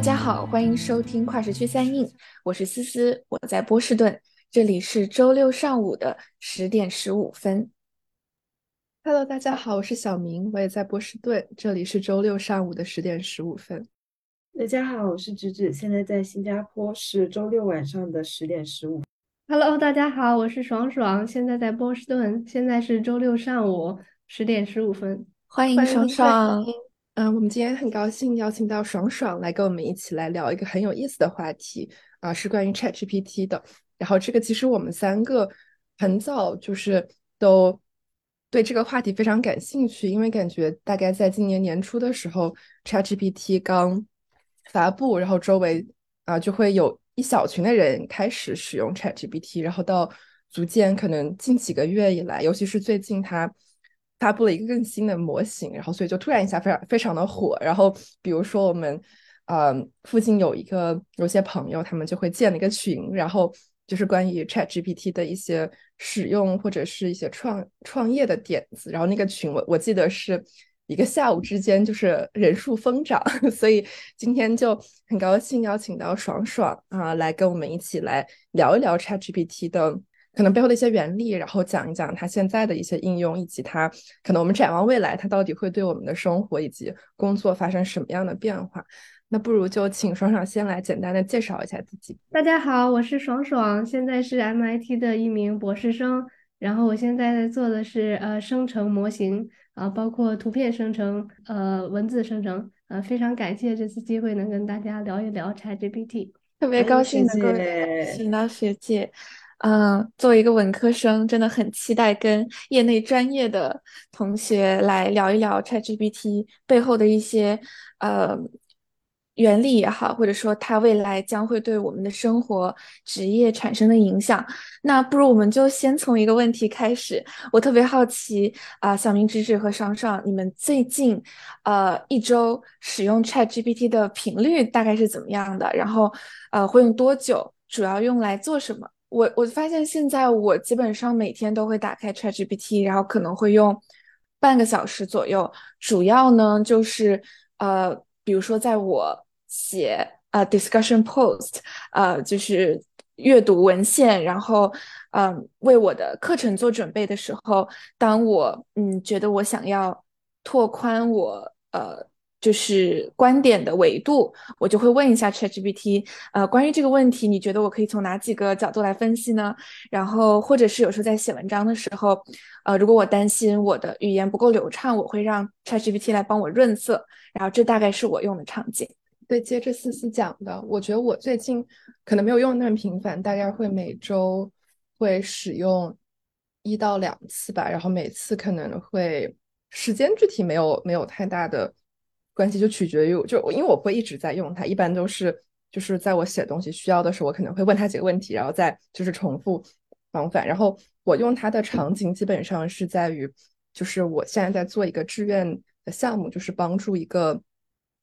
大家好，欢迎收听跨时区三印，我是思思，我在波士顿，这里是周六上午的十点十五分。Hello，大家好，我是小明，我也在波士顿，这里是周六上午的十点十五分。大家好，我是芷芷，现在在新加坡，是周六晚上的十点十五。Hello，大家好，我是爽爽，现在在波士顿，现在是周六上午十点十五分。欢迎爽爽。嗯，我们今天很高兴邀请到爽爽来跟我们一起来聊一个很有意思的话题啊，是关于 ChatGPT 的。然后这个其实我们三个很早就是都对这个话题非常感兴趣，因为感觉大概在今年年初的时候，ChatGPT 刚发布，然后周围啊就会有一小群的人开始使用 ChatGPT，然后到逐渐可能近几个月以来，尤其是最近它。发布了一个更新的模型，然后所以就突然一下非常非常的火。然后比如说我们，呃，附近有一个有些朋友，他们就会建了一个群，然后就是关于 Chat GPT 的一些使用或者是一些创创业的点子。然后那个群我我记得是一个下午之间就是人数疯涨，所以今天就很高兴邀请到爽爽啊来跟我们一起来聊一聊 Chat GPT 的。可能背后的一些原理，然后讲一讲它现在的一些应用，以及它可能我们展望未来，它到底会对我们的生活以及工作发生什么样的变化？那不如就请爽爽先来简单的介绍一下自己。大家好，我是爽爽，现在是 MIT 的一名博士生，然后我现在在做的是呃生成模型啊，包括图片生成、呃文字生成，呃非常感谢这次机会能跟大家聊一聊 ChatGPT，特别高兴能够请到学姐。嗯，作为一个文科生，真的很期待跟业内专业的同学来聊一聊 ChatGPT 背后的一些呃原理也好，或者说它未来将会对我们的生活、职业产生的影响。那不如我们就先从一个问题开始。我特别好奇啊，小明、芷芷和爽爽，你们最近呃一周使用 ChatGPT 的频率大概是怎么样的？然后呃会用多久？主要用来做什么？我我发现现在我基本上每天都会打开 ChatGPT，然后可能会用半个小时左右。主要呢就是呃，比如说在我写呃 discussion post，呃就是阅读文献，然后嗯为我的课程做准备的时候，当我嗯觉得我想要拓宽我呃。就是观点的维度，我就会问一下 ChatGPT，呃，关于这个问题，你觉得我可以从哪几个角度来分析呢？然后，或者是有时候在写文章的时候，呃，如果我担心我的语言不够流畅，我会让 ChatGPT 来帮我润色。然后，这大概是我用的场景。对，接着思思讲的，我觉得我最近可能没有用那么频繁，大概会每周会使用一到两次吧。然后每次可能会时间具体没有没有太大的。关系就取决于，就因为我会一直在用它，一般都是就是在我写东西需要的时候，我可能会问他几个问题，然后再就是重复往返。然后我用它的场景基本上是在于，就是我现在在做一个志愿的项目，就是帮助一个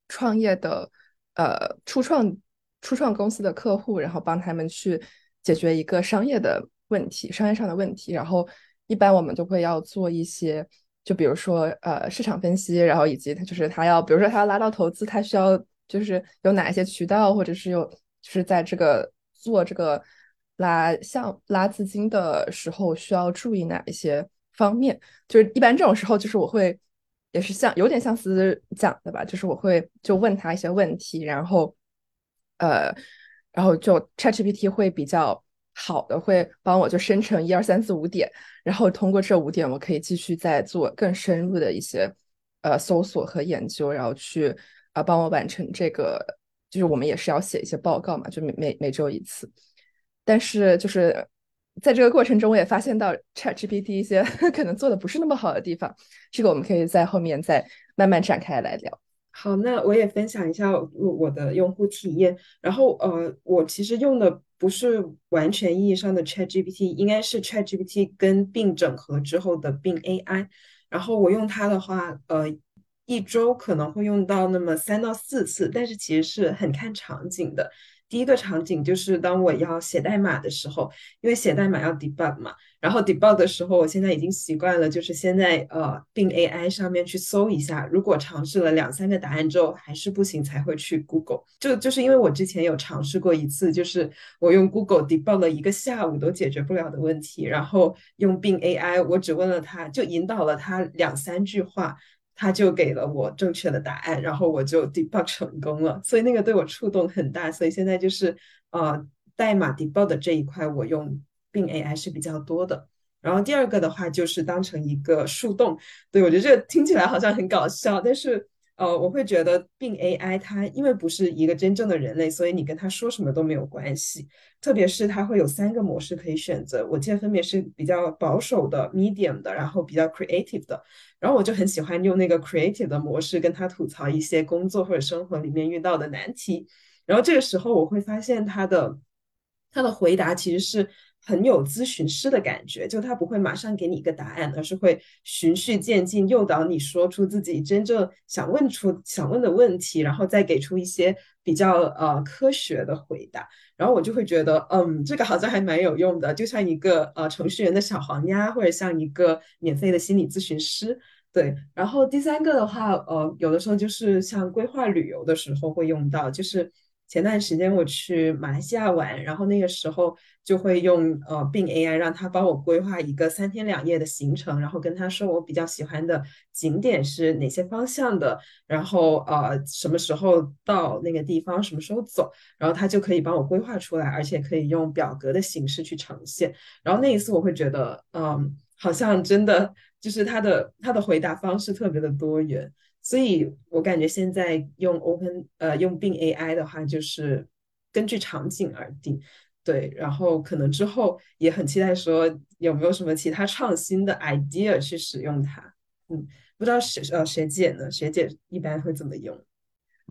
创业的呃初创初创公司的客户，然后帮他们去解决一个商业的问题，商业上的问题。然后一般我们都会要做一些。就比如说，呃，市场分析，然后以及他就是他要，比如说他要拉到投资，他需要就是有哪一些渠道，或者是有就是在这个做这个拉项拉资金的时候需要注意哪一些方面。就是一般这种时候，就是我会也是像有点像思讲的吧，就是我会就问他一些问题，然后呃，然后就 ChatGPT 会比较。好的，会帮我就生成一二三四五点，然后通过这五点，我可以继续再做更深入的一些呃搜索和研究，然后去啊帮我完成这个，就是我们也是要写一些报告嘛，就每每每周一次。但是就是在这个过程中，我也发现到 ChatGPT 一些 可能做的不是那么好的地方，这个我们可以在后面再慢慢展开来聊。好，那我也分享一下我我的用户体验。然后呃，我其实用的不是完全意义上的 Chat GPT，应该是 Chat GPT 跟并整合之后的并 AI。然后我用它的话，呃，一周可能会用到那么三到四次，但是其实是很看场景的。第一个场景就是当我要写代码的时候，因为写代码要 debug 嘛，然后 debug 的时候，我现在已经习惯了，就是先在呃并 AI 上面去搜一下，如果尝试了两三个答案之后还是不行，才会去 Google。就就是因为我之前有尝试过一次，就是我用 Google debug 了一个下午都解决不了的问题，然后用并 AI，我只问了他就引导了他两三句话。他就给了我正确的答案，然后我就 debug 成功了，所以那个对我触动很大。所以现在就是呃，代码 debug 的这一块，我用并 AI 是比较多的。然后第二个的话就是当成一个树洞，对我觉得这个听起来好像很搞笑，但是。呃，我会觉得并 AI 它因为不是一个真正的人类，所以你跟他说什么都没有关系。特别是它会有三个模式可以选择，我记得分别是比较保守的、medium 的，然后比较 creative 的。然后我就很喜欢用那个 creative 的模式跟他吐槽一些工作或者生活里面遇到的难题。然后这个时候我会发现他的他的回答其实是。很有咨询师的感觉，就他不会马上给你一个答案，而是会循序渐进，诱导你说出自己真正想问出想问的问题，然后再给出一些比较呃科学的回答。然后我就会觉得，嗯，这个好像还蛮有用的，就像一个呃程序员的小黄鸭，或者像一个免费的心理咨询师。对，然后第三个的话，呃，有的时候就是像规划旅游的时候会用到，就是。前段时间我去马来西亚玩，然后那个时候就会用呃并 AI 让他帮我规划一个三天两夜的行程，然后跟他说我比较喜欢的景点是哪些方向的，然后呃什么时候到那个地方，什么时候走，然后他就可以帮我规划出来，而且可以用表格的形式去呈现。然后那一次我会觉得，嗯，好像真的就是他的他的回答方式特别的多元。所以我感觉现在用 Open 呃用并 AI 的话，就是根据场景而定，对，然后可能之后也很期待说有没有什么其他创新的 idea 去使用它，嗯，不知道学呃学姐呢？学姐一般会怎么用？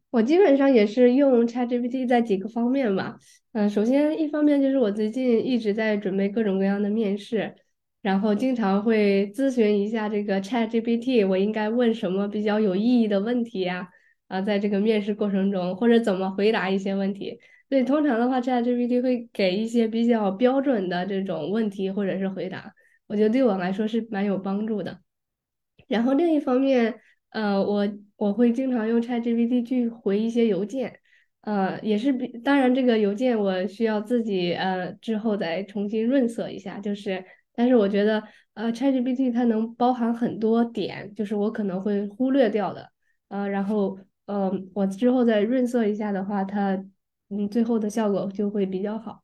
我基本上也是用 ChatGPT 在几个方面吧，嗯，首先一方面就是我最近一直在准备各种各样的面试。然后经常会咨询一下这个 ChatGPT，我应该问什么比较有意义的问题呀？啊，在这个面试过程中，或者怎么回答一些问题。所以通常的话，ChatGPT 会给一些比较标准的这种问题或者是回答，我觉得对我来说是蛮有帮助的。然后另一方面，呃，我我会经常用 ChatGPT 去回一些邮件，呃，也是比当然这个邮件我需要自己呃之后再重新润色一下，就是。但是我觉得，呃，ChatGPT 它能包含很多点，就是我可能会忽略掉的，呃，然后，呃，我之后再润色一下的话，它，嗯，最后的效果就会比较好。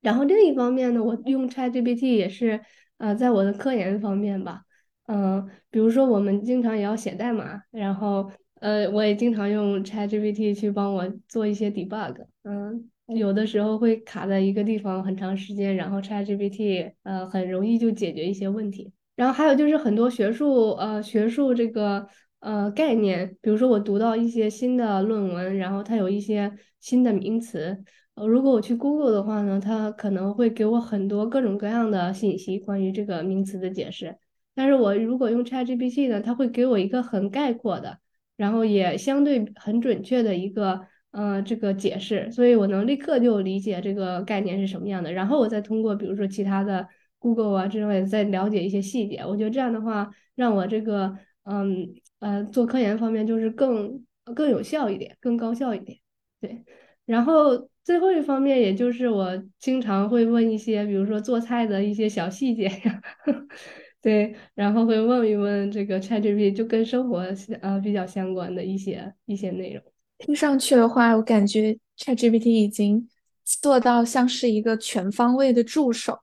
然后另一方面呢，我用 ChatGPT 也是，呃，在我的科研方面吧，嗯，比如说我们经常也要写代码，然后，呃，我也经常用 ChatGPT 去帮我做一些 debug，嗯。有的时候会卡在一个地方很长时间，然后 ChatGPT 呃很容易就解决一些问题。然后还有就是很多学术呃学术这个呃概念，比如说我读到一些新的论文，然后它有一些新的名词，呃如果我去 Google 的话呢，它可能会给我很多各种各样的信息关于这个名词的解释。但是我如果用 ChatGPT 呢，它会给我一个很概括的，然后也相对很准确的一个。嗯，这个解释，所以我能立刻就理解这个概念是什么样的，然后我再通过比如说其他的 Google 啊之类的再了解一些细节。我觉得这样的话，让我这个嗯呃做科研方面就是更更有效一点，更高效一点。对，然后最后一方面，也就是我经常会问一些，比如说做菜的一些小细节呀，对，然后会问一问这个 ChatGPT，就跟生活呃比较相关的一些一些内容。听上去的话，我感觉 ChatGPT 已经做到像是一个全方位的助手，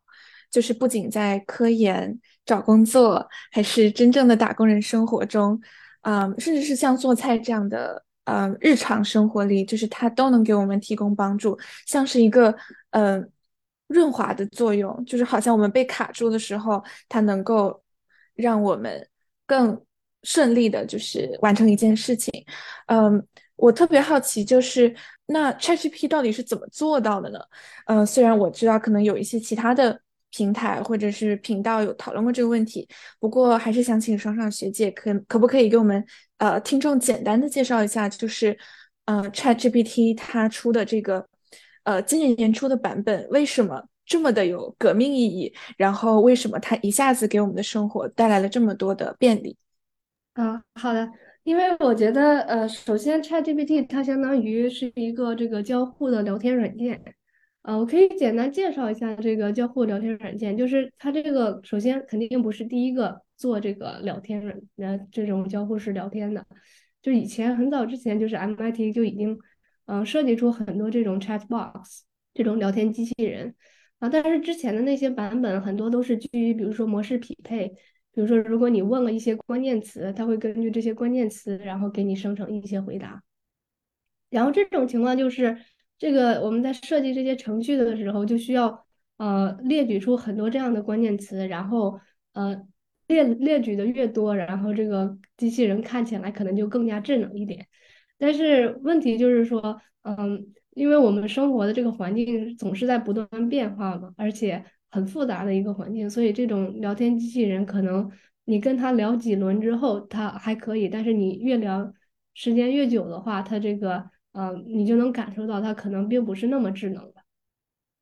就是不仅在科研、找工作，还是真正的打工人生活中，嗯，甚至是像做菜这样的，嗯，日常生活里，就是它都能给我们提供帮助，像是一个，嗯，润滑的作用，就是好像我们被卡住的时候，它能够让我们更顺利的，就是完成一件事情，嗯。我特别好奇，就是那 ChatGPT 到底是怎么做到的呢？呃，虽然我知道可能有一些其他的平台或者是频道有讨论过这个问题，不过还是想请爽爽学姐可可不可以给我们呃听众简单的介绍一下，就是呃 ChatGPT 它出的这个呃今年年初的版本为什么这么的有革命意义？然后为什么它一下子给我们的生活带来了这么多的便利？啊，好的，因为我觉得，呃，首先 ChatGPT 它相当于是一个这个交互的聊天软件，呃，我可以简单介绍一下这个交互聊天软件，就是它这个首先肯定不是第一个做这个聊天软，呃，这种交互式聊天的，就以前很早之前就是 MIT 就已经，嗯，设计出很多这种 Chatbox 这种聊天机器人，啊，但是之前的那些版本很多都是基于比如说模式匹配。比如说，如果你问了一些关键词，它会根据这些关键词，然后给你生成一些回答。然后这种情况就是，这个我们在设计这些程序的时候，就需要呃列举出很多这样的关键词，然后呃列列举的越多，然后这个机器人看起来可能就更加智能一点。但是问题就是说，嗯，因为我们生活的这个环境总是在不断变化嘛，而且。很复杂的一个环境，所以这种聊天机器人可能你跟他聊几轮之后，他还可以，但是你越聊时间越久的话，他这个呃，你就能感受到他可能并不是那么智能的。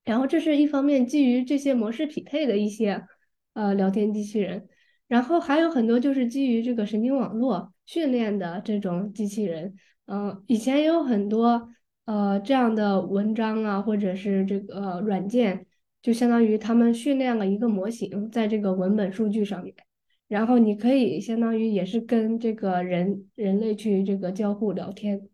然后这是一方面基于这些模式匹配的一些呃聊天机器人，然后还有很多就是基于这个神经网络训练的这种机器人。嗯，以前也有很多呃这样的文章啊，或者是这个软件。就相当于他们训练了一个模型在这个文本数据上面，然后你可以相当于也是跟这个人人类去这个交互聊天，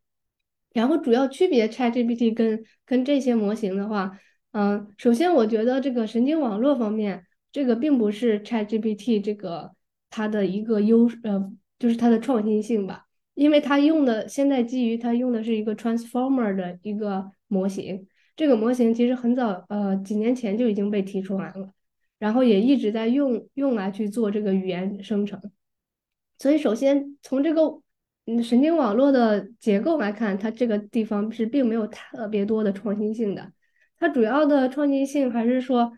然后主要区别 ChatGPT 跟跟这些模型的话，嗯，首先我觉得这个神经网络方面，这个并不是 ChatGPT 这个它的一个优呃，就是它的创新性吧，因为它用的现在基于它用的是一个 Transformer 的一个模型。这个模型其实很早，呃，几年前就已经被提出来了，然后也一直在用用来去做这个语言生成。所以，首先从这个嗯神经网络的结构来看，它这个地方是并没有特别多的创新性的。它主要的创新性还是说，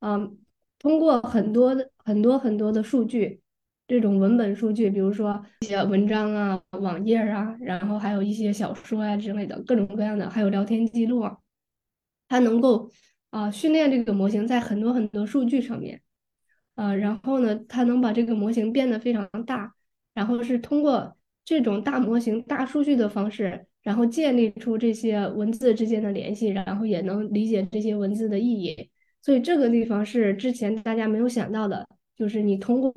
嗯，通过很多的很多很多的数据，这种文本数据，比如说一些文章啊、网页啊，然后还有一些小说啊之类的各种各样的，还有聊天记录啊。它能够啊训练这个模型在很多很多数据上面，呃，然后呢，它能把这个模型变得非常大，然后是通过这种大模型、大数据的方式，然后建立出这些文字之间的联系，然后也能理解这些文字的意义。所以这个地方是之前大家没有想到的，就是你通过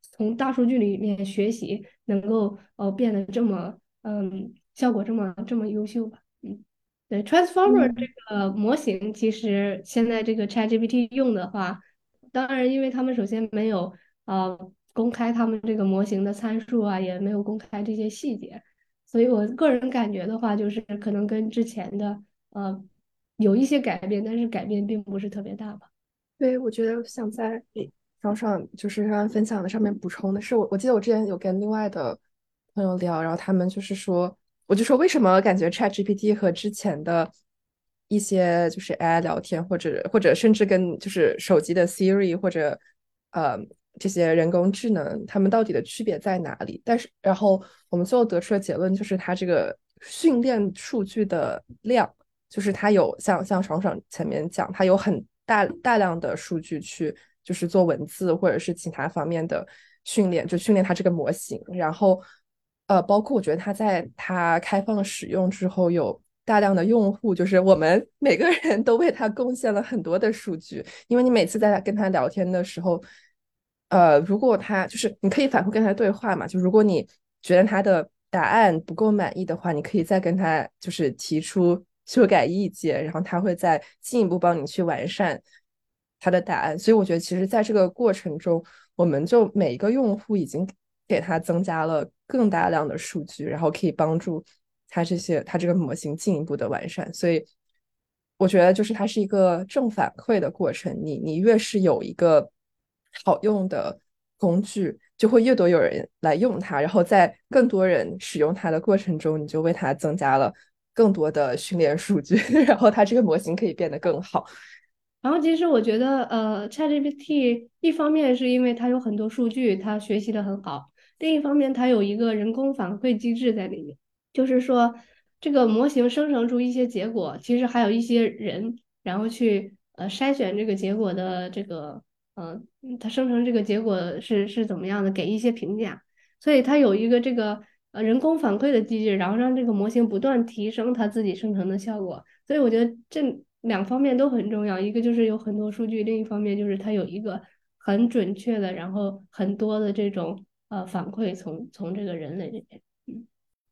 从大数据里面学习，能够呃变得这么嗯效果这么这么优秀吧。对，Transformer 这个模型，其实现在这个 ChatGPT 用的话，当然，因为他们首先没有呃公开他们这个模型的参数啊，也没有公开这些细节，所以我个人感觉的话，就是可能跟之前的呃有一些改变，但是改变并不是特别大吧。对，我觉得想在爽爽就是刚刚分享的上面补充的是，我我记得我之前有跟另外的朋友聊，然后他们就是说。我就说，为什么感觉 Chat GPT 和之前的一些就是 AI 聊天，或者或者甚至跟就是手机的 Siri 或者呃这些人工智能，他们到底的区别在哪里？但是然后我们最后得出的结论就是，它这个训练数据的量，就是它有像像爽爽前面讲，它有很大大量的数据去就是做文字或者是其他方面的训练，就训练它这个模型，然后。呃，包括我觉得它在它开放使用之后，有大量的用户，就是我们每个人都为它贡献了很多的数据。因为你每次在跟他聊天的时候，呃，如果他就是你可以反复跟他对话嘛，就如果你觉得他的答案不够满意的话，你可以再跟他就是提出修改意见，然后他会再进一步帮你去完善他的答案。所以我觉得，其实在这个过程中，我们就每一个用户已经。给它增加了更大量的数据，然后可以帮助它这些它这个模型进一步的完善。所以我觉得就是它是一个正反馈的过程。你你越是有一个好用的工具，就会越多有人来用它，然后在更多人使用它的过程中，你就为它增加了更多的训练数据，然后它这个模型可以变得更好。然后其实我觉得，呃，ChatGPT 一方面是因为它有很多数据，它学习的很好。另一方面，它有一个人工反馈机制在里面，就是说，这个模型生成出一些结果，其实还有一些人，然后去呃筛选这个结果的这个呃，它生成这个结果是是怎么样的，给一些评价。所以它有一个这个呃人工反馈的机制，然后让这个模型不断提升它自己生成的效果。所以我觉得这两方面都很重要，一个就是有很多数据，另一方面就是它有一个很准确的，然后很多的这种呃反馈从从这个人类这边。嗯，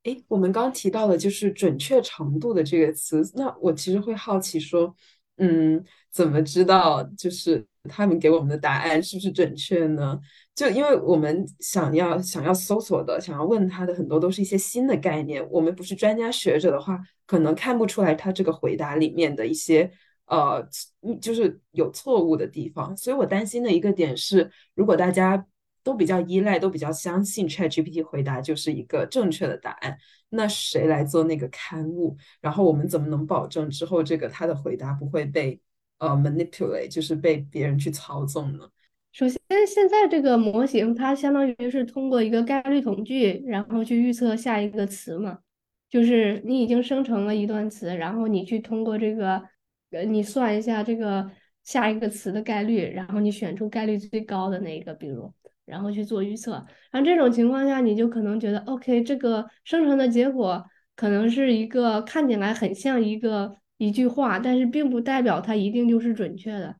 哎，我们刚提到的就是准确程度的这个词，那我其实会好奇说，嗯，怎么知道就是他们给我们的答案是不是准确呢？就因为我们想要想要搜索的，想要问他的很多都是一些新的概念，我们不是专家学者的话，可能看不出来他这个回答里面的一些呃，就是有错误的地方。所以我担心的一个点是，如果大家都比较依赖，都比较相信 ChatGPT 回答就是一个正确的答案，那谁来做那个刊物？然后我们怎么能保证之后这个他的回答不会被呃 manipulate，就是被别人去操纵呢？首先，现在这个模型它相当于是通过一个概率统计，然后去预测下一个词嘛。就是你已经生成了一段词，然后你去通过这个，呃，你算一下这个下一个词的概率，然后你选出概率最高的那个，比如，然后去做预测。然后这种情况下，你就可能觉得，OK，这个生成的结果可能是一个看起来很像一个一句话，但是并不代表它一定就是准确的。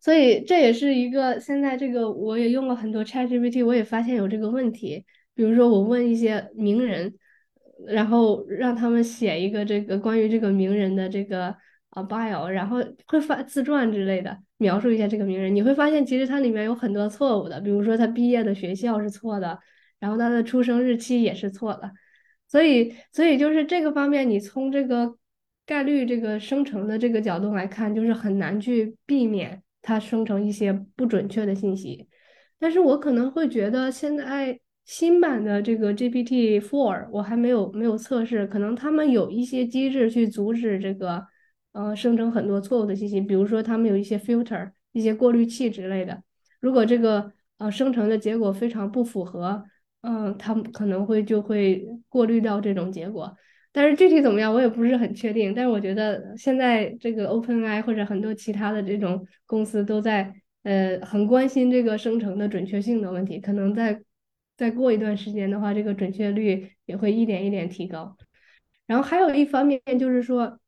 所以这也是一个现在这个我也用了很多 ChatGPT，我也发现有这个问题。比如说我问一些名人，然后让他们写一个这个关于这个名人的这个啊 bio，然后会发自传之类的描述一下这个名人，你会发现其实它里面有很多错误的，比如说他毕业的学校是错的，然后他的出生日期也是错的。所以所以就是这个方面，你从这个概率这个生成的这个角度来看，就是很难去避免。它生成一些不准确的信息，但是我可能会觉得现在新版的这个 GPT Four 我还没有没有测试，可能他们有一些机制去阻止这个呃生成很多错误的信息，比如说他们有一些 filter 一些过滤器之类的，如果这个呃生成的结果非常不符合，嗯，他们可能会就会过滤掉这种结果。但是具体怎么样，我也不是很确定。但是我觉得现在这个 OpenAI 或者很多其他的这种公司都在呃很关心这个生成的准确性的问题。可能再再过一段时间的话，这个准确率也会一点一点提高。然后还有一方面就是说，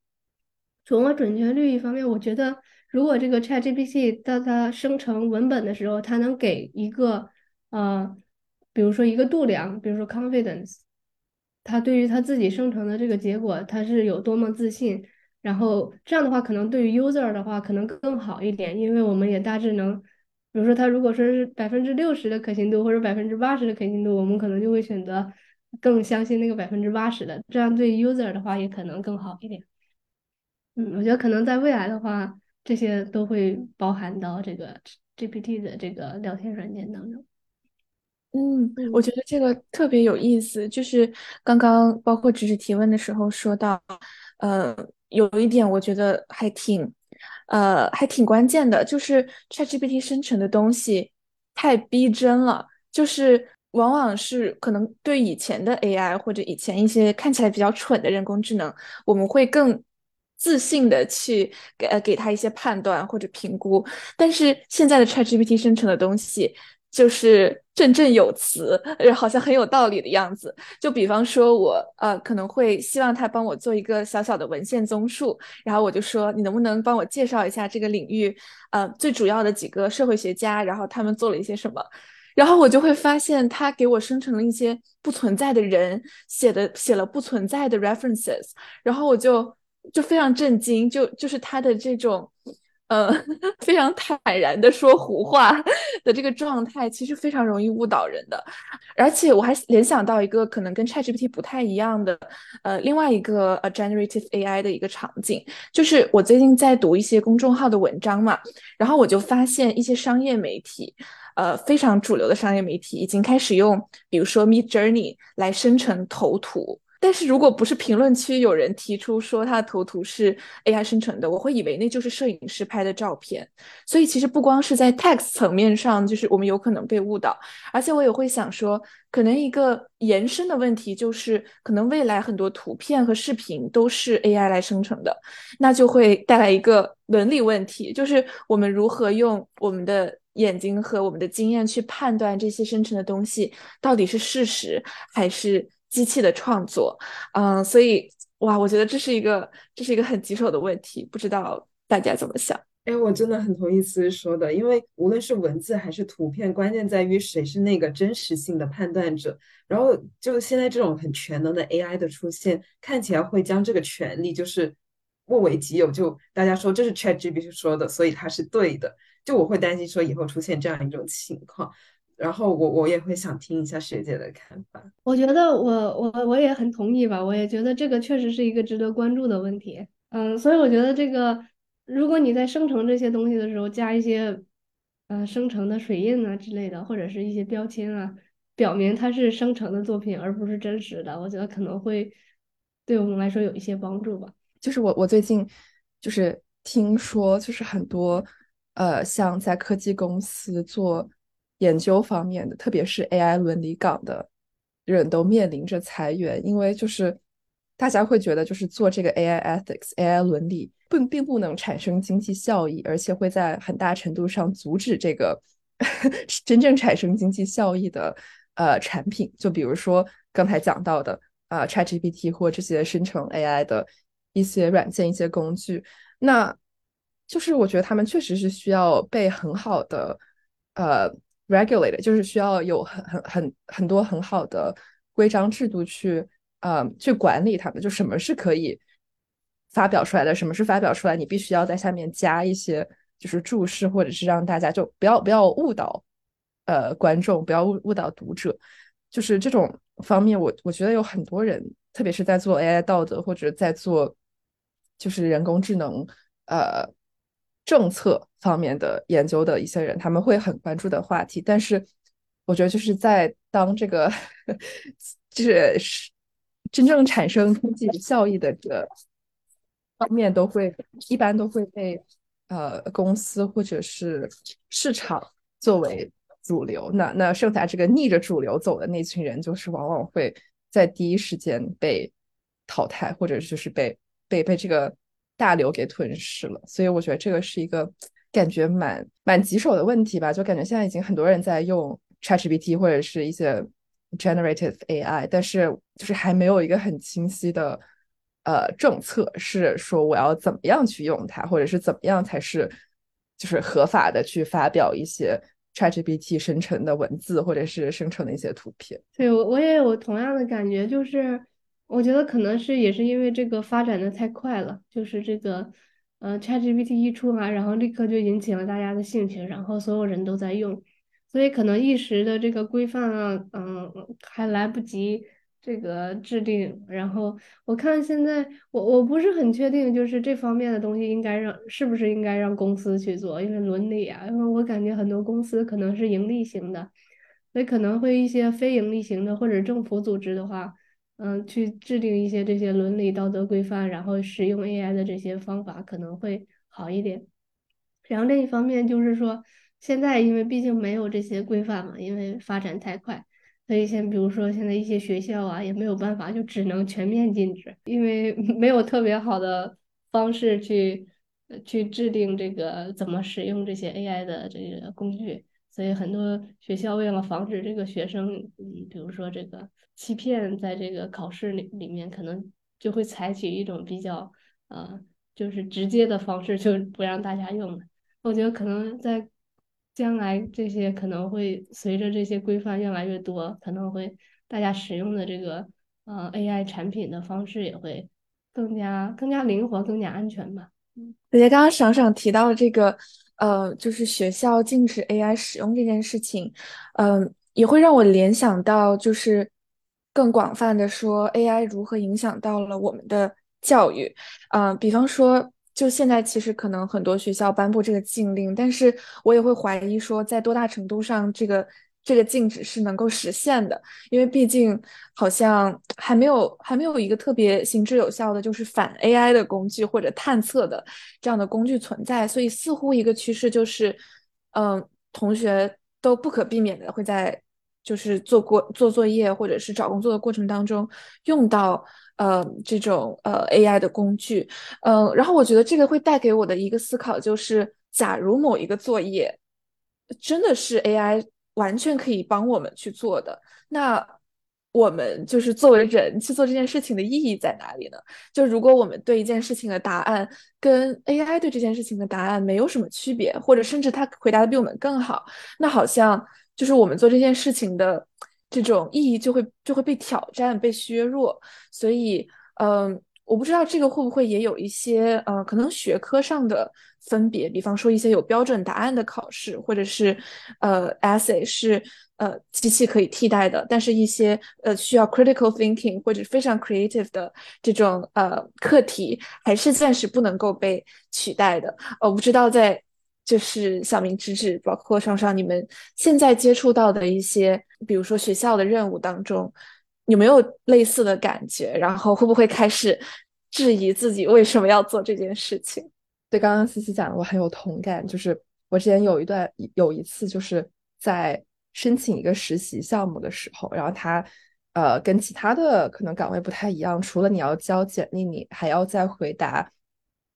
除了准确率一方面，我觉得如果这个 ChatGPT 当它生成文本的时候，它能给一个呃，比如说一个度量，比如说 confidence。它对于它自己生成的这个结果，它是有多么自信，然后这样的话，可能对于 user 的话，可能更好一点，因为我们也大致能，比如说他如果说是百分之六十的可信度或者百分之八十的可信度，我们可能就会选择更相信那个百分之八十的，这样对 user 的话也可能更好一点。嗯，我觉得可能在未来的话，这些都会包含到这个 GPT 的这个聊天软件当中。嗯，我觉得这个特别有意思，就是刚刚包括知识提问的时候说到，呃，有一点我觉得还挺，呃，还挺关键的，就是 ChatGPT 生成的东西太逼真了，就是往往是可能对以前的 AI 或者以前一些看起来比较蠢的人工智能，我们会更自信的去给呃给他一些判断或者评估，但是现在的 ChatGPT 生成的东西。就是振振有词，好像很有道理的样子。就比方说，我呃可能会希望他帮我做一个小小的文献综述，然后我就说，你能不能帮我介绍一下这个领域呃最主要的几个社会学家，然后他们做了一些什么？然后我就会发现，他给我生成了一些不存在的人写的写了不存在的 references，然后我就就非常震惊，就就是他的这种。呃，非常坦然的说胡话的这个状态，其实非常容易误导人的。而且我还联想到一个可能跟 ChatGPT 不太一样的，呃，另外一个呃 generative AI 的一个场景，就是我最近在读一些公众号的文章嘛，然后我就发现一些商业媒体，呃，非常主流的商业媒体已经开始用，比如说 Mid Journey 来生成头图。但是如果不是评论区有人提出说他的头图是 AI 生成的，我会以为那就是摄影师拍的照片。所以其实不光是在 text 层面上，就是我们有可能被误导，而且我也会想说，可能一个延伸的问题就是，可能未来很多图片和视频都是 AI 来生成的，那就会带来一个伦理问题，就是我们如何用我们的眼睛和我们的经验去判断这些生成的东西到底是事实还是？机器的创作，嗯，所以哇，我觉得这是一个这是一个很棘手的问题，不知道大家怎么想？哎，我真的很同意思思说的，因为无论是文字还是图片，关键在于谁是那个真实性的判断者。然后就现在这种很全能的 AI 的出现，看起来会将这个权利就是握为己有，就大家说这是 ChatGPT 说的，所以它是对的。就我会担心说以后出现这样一种情况。然后我我也会想听一下学姐的看法。我觉得我我我也很同意吧，我也觉得这个确实是一个值得关注的问题。嗯，所以我觉得这个，如果你在生成这些东西的时候加一些，呃，生成的水印啊之类的，或者是一些标签啊，表明它是生成的作品而不是真实的，我觉得可能会对我们来说有一些帮助吧。就是我我最近就是听说，就是很多呃，像在科技公司做。研究方面的，特别是 AI 伦理岗的人都面临着裁员，因为就是大家会觉得，就是做这个 AI ethics、AI 伦理，并并不能产生经济效益，而且会在很大程度上阻止这个 真正产生经济效益的呃产品。就比如说刚才讲到的啊，ChatGPT 或这些生成 AI 的一些软件、一些工具，那就是我觉得他们确实是需要被很好的呃。Regulated 就是需要有很很很很多很好的规章制度去呃去管理他们，就什么是可以发表出来的，什么是发表出来，你必须要在下面加一些就是注释，或者是让大家就不要不要误导呃观众，不要误误导读者，就是这种方面，我我觉得有很多人，特别是在做 AI 道德或者在做就是人工智能呃。政策方面的研究的一些人，他们会很关注的话题，但是我觉得就是在当这个就是真正产生经济效益的这个方面，都会一般都会被呃公司或者是市场作为主流。那那剩下这个逆着主流走的那群人，就是往往会在第一时间被淘汰，或者就是被被被这个。大流给吞噬了，所以我觉得这个是一个感觉蛮蛮棘手的问题吧。就感觉现在已经很多人在用 ChatGPT 或者是一些 Generative AI，但是就是还没有一个很清晰的呃政策，是说我要怎么样去用它，或者是怎么样才是就是合法的去发表一些 ChatGPT 生成的文字或者是生成的一些图片。对，我我也有同样的感觉，就是。我觉得可能是也是因为这个发展的太快了，就是这个，呃，ChatGPT 一出来，然后立刻就引起了大家的兴趣，然后所有人都在用，所以可能一时的这个规范啊，嗯，还来不及这个制定。然后我看现在，我我不是很确定，就是这方面的东西应该让是不是应该让公司去做，因为伦理啊，因为我感觉很多公司可能是盈利型的，所以可能会一些非盈利型的或者政府组织的话。嗯，去制定一些这些伦理道德规范，然后使用 AI 的这些方法可能会好一点。然后另一方面就是说，现在因为毕竟没有这些规范嘛，因为发展太快，所以现比如说现在一些学校啊也没有办法，就只能全面禁止，因为 没有特别好的方式去去制定这个怎么使用这些 AI 的这个工具。所以很多学校为了防止这个学生，嗯，比如说这个欺骗，在这个考试里里面，可能就会采取一种比较，呃，就是直接的方式，就不让大家用了。我觉得可能在将来，这些可能会随着这些规范越来越多，可能会大家使用的这个呃 AI 产品的方式也会更加更加灵活、更加安全吧。嗯，姐姐刚刚爽爽提到这个。呃，就是学校禁止 AI 使用这件事情，嗯，也会让我联想到，就是更广泛的说，AI 如何影响到了我们的教育。嗯，比方说，就现在其实可能很多学校颁布这个禁令，但是我也会怀疑说，在多大程度上这个这个禁止是能够实现的，因为毕竟好像还没有还没有一个特别行之有效的就是反 AI 的工具或者探测的这样的工具存在，所以似乎一个趋势就是，嗯，同学都不可避免的会在就是做过做作业或者是找工作的过程当中用到呃这种呃 AI 的工具，嗯，然后我觉得这个会带给我的一个思考就是，假如某一个作业真的是 AI。完全可以帮我们去做的，那我们就是作为人去做这件事情的意义在哪里呢？就如果我们对一件事情的答案跟 AI 对这件事情的答案没有什么区别，或者甚至他回答的比我们更好，那好像就是我们做这件事情的这种意义就会就会被挑战、被削弱。所以，嗯。我不知道这个会不会也有一些呃，可能学科上的分别，比方说一些有标准答案的考试，或者是呃 essay 是呃机器可以替代的，但是一些呃需要 critical thinking 或者非常 creative 的这种呃课题，还是暂时不能够被取代的。我不知道在就是小明、直直，包括双双，你们现在接触到的一些，比如说学校的任务当中。有没有类似的感觉？然后会不会开始质疑自己为什么要做这件事情？对，刚刚思思讲的我很有同感。就是我之前有一段有一次，就是在申请一个实习项目的时候，然后他呃跟其他的可能岗位不太一样，除了你要交简历，你还要再回答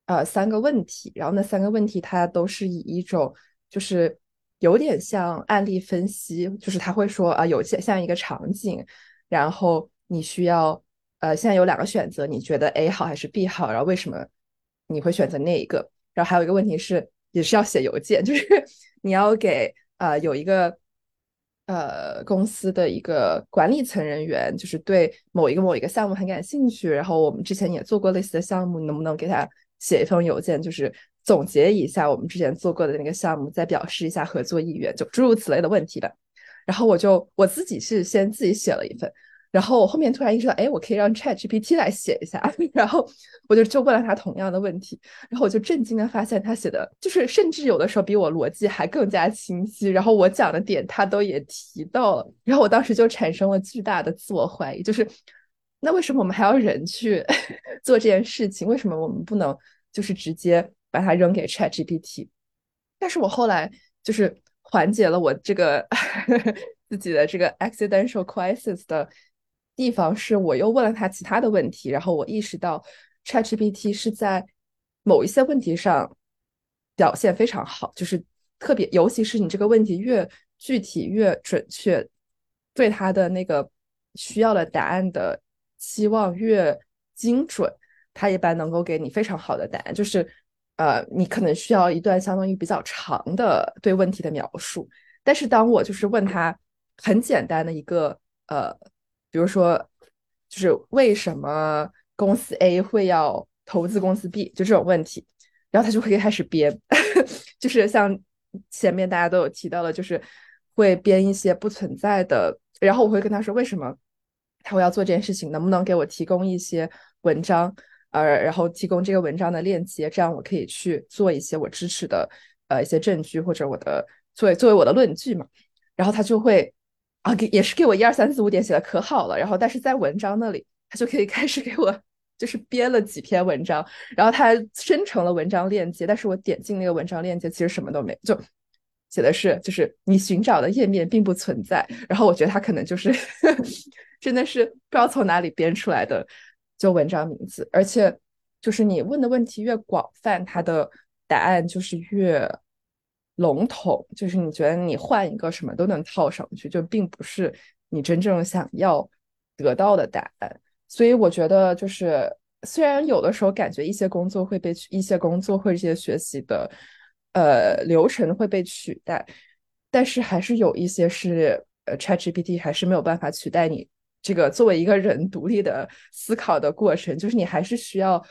呃三个问题。然后那三个问题它都是以一种就是有点像案例分析，就是他会说啊有些像一个场景。然后你需要，呃，现在有两个选择，你觉得 A 好还是 B 好？然后为什么你会选择那一个？然后还有一个问题是，也是要写邮件，就是 你要给呃有一个呃公司的一个管理层人员，就是对某一个某一个项目很感兴趣。然后我们之前也做过类似的项目，你能不能给他写一封邮件，就是总结一下我们之前做过的那个项目，再表示一下合作意愿，就诸如此类的问题吧。然后我就我自己是先自己写了一份，然后我后面突然意识到，哎，我可以让 Chat GPT 来写一下，然后我就就问了他同样的问题，然后我就震惊的发现他写的就是甚至有的时候比我逻辑还更加清晰，然后我讲的点他都也提到了，然后我当时就产生了巨大的自我怀疑，就是那为什么我们还要人去 做这件事情？为什么我们不能就是直接把它扔给 Chat GPT？但是我后来就是。缓解了我这个 自己的这个 accidental crisis 的地方是，我又问了他其他的问题，然后我意识到 ChatGPT 是在某一些问题上表现非常好，就是特别，尤其是你这个问题越具体越准确，对他的那个需要的答案的期望越精准，他一般能够给你非常好的答案，就是。呃，你可能需要一段相当于比较长的对问题的描述，但是当我就是问他很简单的一个呃，比如说就是为什么公司 A 会要投资公司 B，就这种问题，然后他就会开始编，就是像前面大家都有提到的，就是会编一些不存在的，然后我会跟他说为什么他会要做这件事情，能不能给我提供一些文章。呃，然后提供这个文章的链接，这样我可以去做一些我支持的呃一些证据或者我的作为作为我的论据嘛。然后他就会啊给也是给我一二三四五点写的可好了。然后但是在文章那里，他就可以 开始给我就是编了几篇文章，然后他生成了文章链接，但是我点进那个文章链接，其实什么都没，就写的是就是你寻找的页面并不存在。然后我觉得他可能就是 真的是不知道从哪里编出来的。就文章名字，而且就是你问的问题越广泛，它的答案就是越笼统。就是你觉得你换一个什么都能套上去，就并不是你真正想要得到的答案。所以我觉得，就是虽然有的时候感觉一些工作会被一些工作或者一些学习的呃流程会被取代，但是还是有一些是呃 ChatGPT 还是没有办法取代你。这个作为一个人独立的思考的过程，就是你还是需要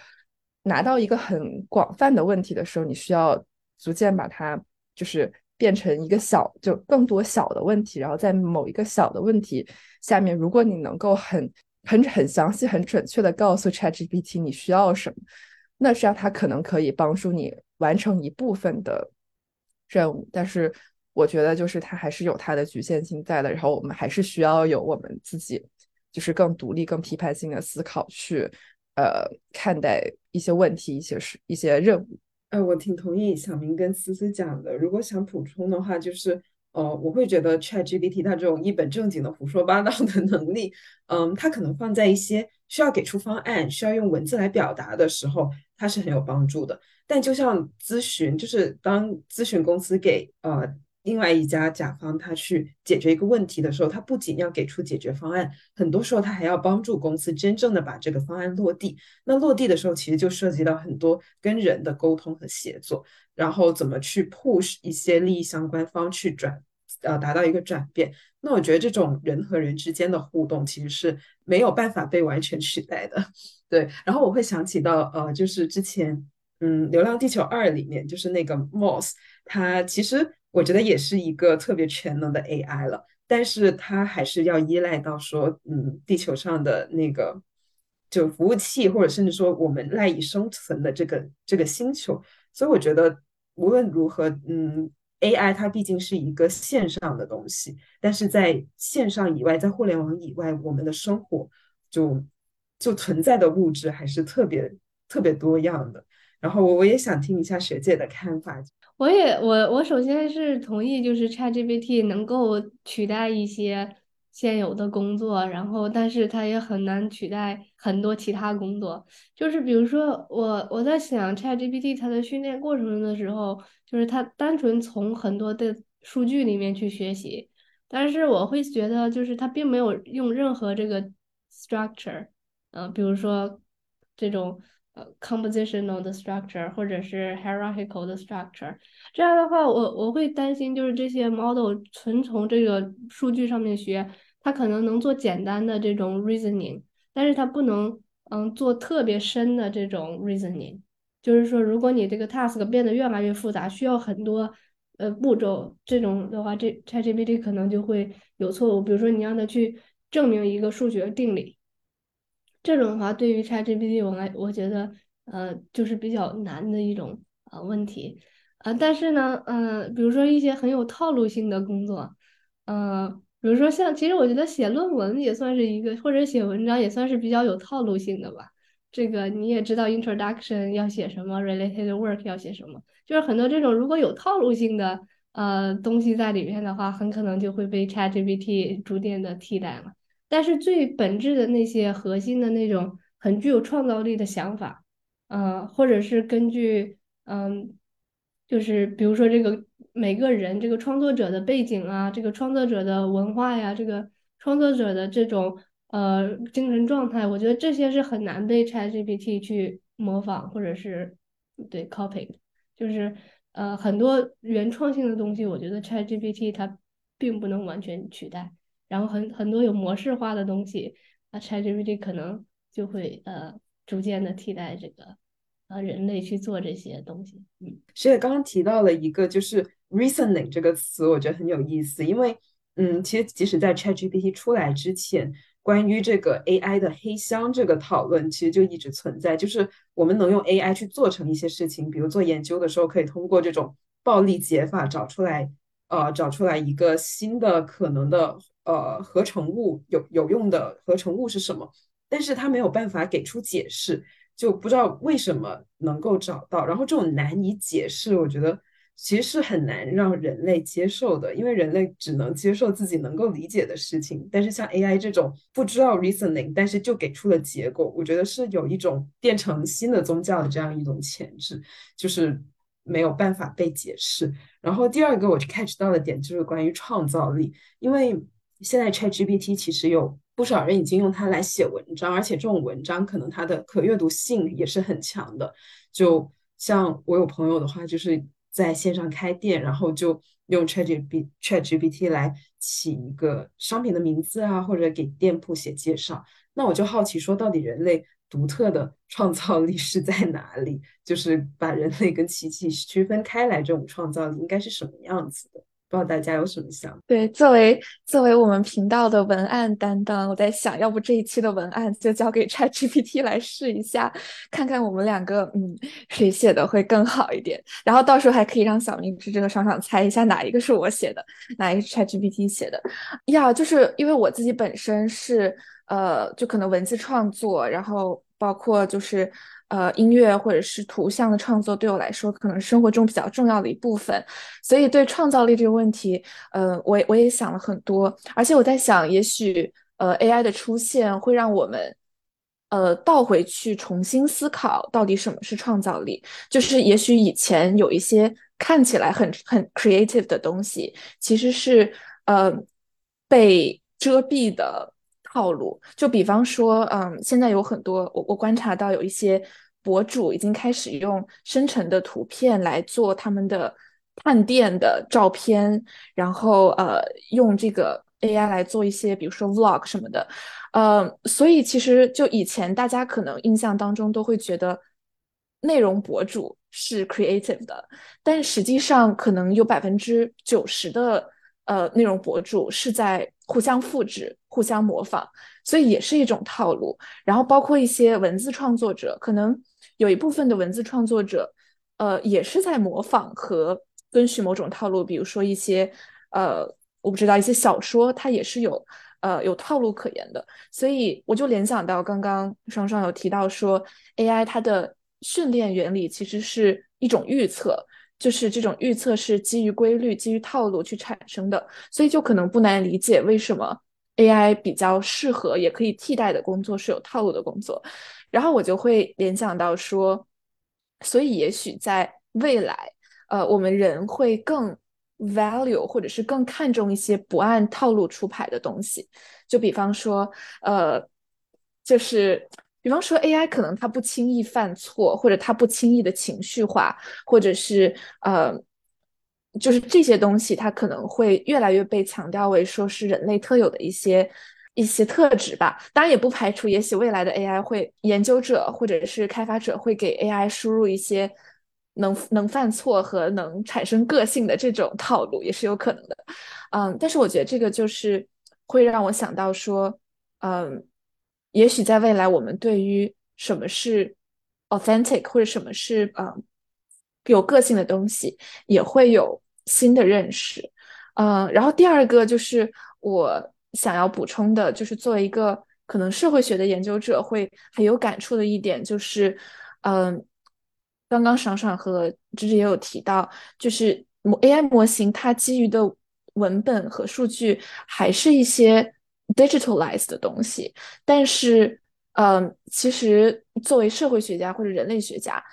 拿到一个很广泛的问题的时候，你需要逐渐把它就是变成一个小，就更多小的问题，然后在某一个小的问题下面，如果你能够很很很详细、很准确的告诉 ChatGPT 你需要什么，那实际上它可能可以帮助你完成一部分的任务，但是。我觉得就是它还是有它的局限性在的。然后我们还是需要有我们自己，就是更独立、更批判性的思考去呃看待一些问题、一些事、一些任务。呃，我挺同意小明跟思思讲的。如果想补充的话，就是。呃，我会觉得 ChatGPT 它这种一本正经的胡说八道的能力，嗯，它可能放在一些需要给出方案、需要用文字来表达的时候，它是很有帮助的。但就像咨询，就是当咨询公司给呃另外一家甲方他去解决一个问题的时候，他不仅要给出解决方案，很多时候他还要帮助公司真正的把这个方案落地。那落地的时候，其实就涉及到很多跟人的沟通和协作，然后怎么去 push 一些利益相关方去转。呃，达到一个转变，那我觉得这种人和人之间的互动其实是没有办法被完全取代的。对，然后我会想起到呃，就是之前嗯，《流浪地球二》里面就是那个 Moss，它其实我觉得也是一个特别全能的 AI 了，但是它还是要依赖到说嗯，地球上的那个就服务器，或者甚至说我们赖以生存的这个这个星球。所以我觉得无论如何，嗯。AI 它毕竟是一个线上的东西，但是在线上以外，在互联网以外，我们的生活就就存在的物质还是特别特别多样的。然后我我也想听一下学姐的看法。我也我我首先是同意，就是 ChatGPT 能够取代一些现有的工作，然后但是它也很难取代很多其他工作。就是比如说我我在想 ChatGPT 它的训练过程中的时候。就是它单纯从很多的数据里面去学习，但是我会觉得，就是它并没有用任何这个 structure，呃，比如说这种呃 compositional 的 structure 或者是 hierarchical 的 structure，这样的话，我我会担心，就是这些 model 纯从这个数据上面学，它可能能做简单的这种 reasoning，但是它不能嗯做特别深的这种 reasoning。就是说，如果你这个 task 变得越来越复杂，需要很多呃步骤，这种的话，这 ChatGPT 可能就会有错误。比如说，你让它去证明一个数学定理，这种的话，对于 ChatGPT 我来，我觉得呃就是比较难的一种呃问题。呃，但是呢，嗯，比如说一些很有套路性的工作，嗯，比如说像，其实我觉得写论文也算是一个，或者写文章也算是比较有套路性的吧。这个你也知道，introduction 要写什么，related work 要写什么，就是很多这种如果有套路性的呃东西在里面的话，很可能就会被 ChatGPT 逐渐的替代了。但是最本质的那些核心的那种很具有创造力的想法，呃，或者是根据嗯，就是比如说这个每个人这个创作者的背景啊，这个创作者的文化呀，这个创作者的这种。呃，精神状态，我觉得这些是很难被 ChatGPT 去模仿或者是对 copy 的，就是呃很多原创性的东西，我觉得 ChatGPT 它并不能完全取代。然后很很多有模式化的东西，啊 ChatGPT 可能就会呃逐渐的替代这个呃人类去做这些东西。嗯，所以刚刚提到了一个就是 reasoning 这个词，我觉得很有意思，因为嗯，其实即使在 ChatGPT 出来之前。关于这个 AI 的黑箱这个讨论，其实就一直存在。就是我们能用 AI 去做成一些事情，比如做研究的时候，可以通过这种暴力解法找出来，呃，找出来一个新的可能的呃合成物，有有用的合成物是什么？但是它没有办法给出解释，就不知道为什么能够找到。然后这种难以解释，我觉得。其实是很难让人类接受的，因为人类只能接受自己能够理解的事情。但是像 AI 这种不知道 reasoning，但是就给出了结果，我觉得是有一种变成新的宗教的这样一种潜质，就是没有办法被解释。然后第二个我 catch 到的点就是关于创造力，因为现在 ChatGPT 其实有不少人已经用它来写文章，而且这种文章可能它的可阅读性也是很强的。就像我有朋友的话，就是。在线上开店，然后就用 ChatGPT ChatGPT 来起一个商品的名字啊，或者给店铺写介绍。那我就好奇说，到底人类独特的创造力是在哪里？就是把人类跟机器区分开来，这种创造力应该是什么样子的？不知道大家有什么想？对，作为作为我们频道的文案担当，我在想，要不这一期的文案就交给 ChatGPT 来试一下，看看我们两个，嗯，谁写的会更好一点。然后到时候还可以让小明之这个爽爽猜一下哪一个是我写的，哪一个是 ChatGPT 写的。呀，就是因为我自己本身是，呃，就可能文字创作，然后包括就是。呃，音乐或者是图像的创作对我来说，可能生活中比较重要的一部分，所以对创造力这个问题，呃，我我也想了很多，而且我在想，也许呃，AI 的出现会让我们呃倒回去重新思考，到底什么是创造力？就是也许以前有一些看起来很很 creative 的东西，其实是呃被遮蔽的。套路，就比方说，嗯，现在有很多我我观察到有一些博主已经开始用生成的图片来做他们的探店的照片，然后呃用这个 AI 来做一些，比如说 Vlog 什么的，呃，所以其实就以前大家可能印象当中都会觉得内容博主是 creative 的，但实际上可能有百分之九十的。呃，内容博主是在互相复制、互相模仿，所以也是一种套路。然后包括一些文字创作者，可能有一部分的文字创作者，呃，也是在模仿和遵循某种套路。比如说一些，呃，我不知道一些小说，它也是有，呃，有套路可言的。所以我就联想到刚刚双双有提到说，AI 它的训练原理其实是一种预测。就是这种预测是基于规律、基于套路去产生的，所以就可能不难理解为什么 AI 比较适合也可以替代的工作是有套路的工作。然后我就会联想到说，所以也许在未来，呃，我们人会更 value 或者是更看重一些不按套路出牌的东西，就比方说，呃，就是。比方说，AI 可能它不轻易犯错，或者它不轻易的情绪化，或者是呃，就是这些东西，它可能会越来越被强调为说是人类特有的一些一些特质吧。当然，也不排除也许未来的 AI 会研究者或者是开发者会给 AI 输入一些能能犯错和能产生个性的这种套路，也是有可能的。嗯，但是我觉得这个就是会让我想到说，嗯。也许在未来，我们对于什么是 authentic 或者什么是呃有个性的东西，也会有新的认识。嗯，然后第二个就是我想要补充的，就是作为一个可能社会学的研究者，会很有感触的一点，就是嗯，刚刚爽爽和芝芝也有提到，就是 AI 模型它基于的文本和数据，还是一些。Digitalize 的东西，但是，嗯，其实作为社会学家或者人类学家，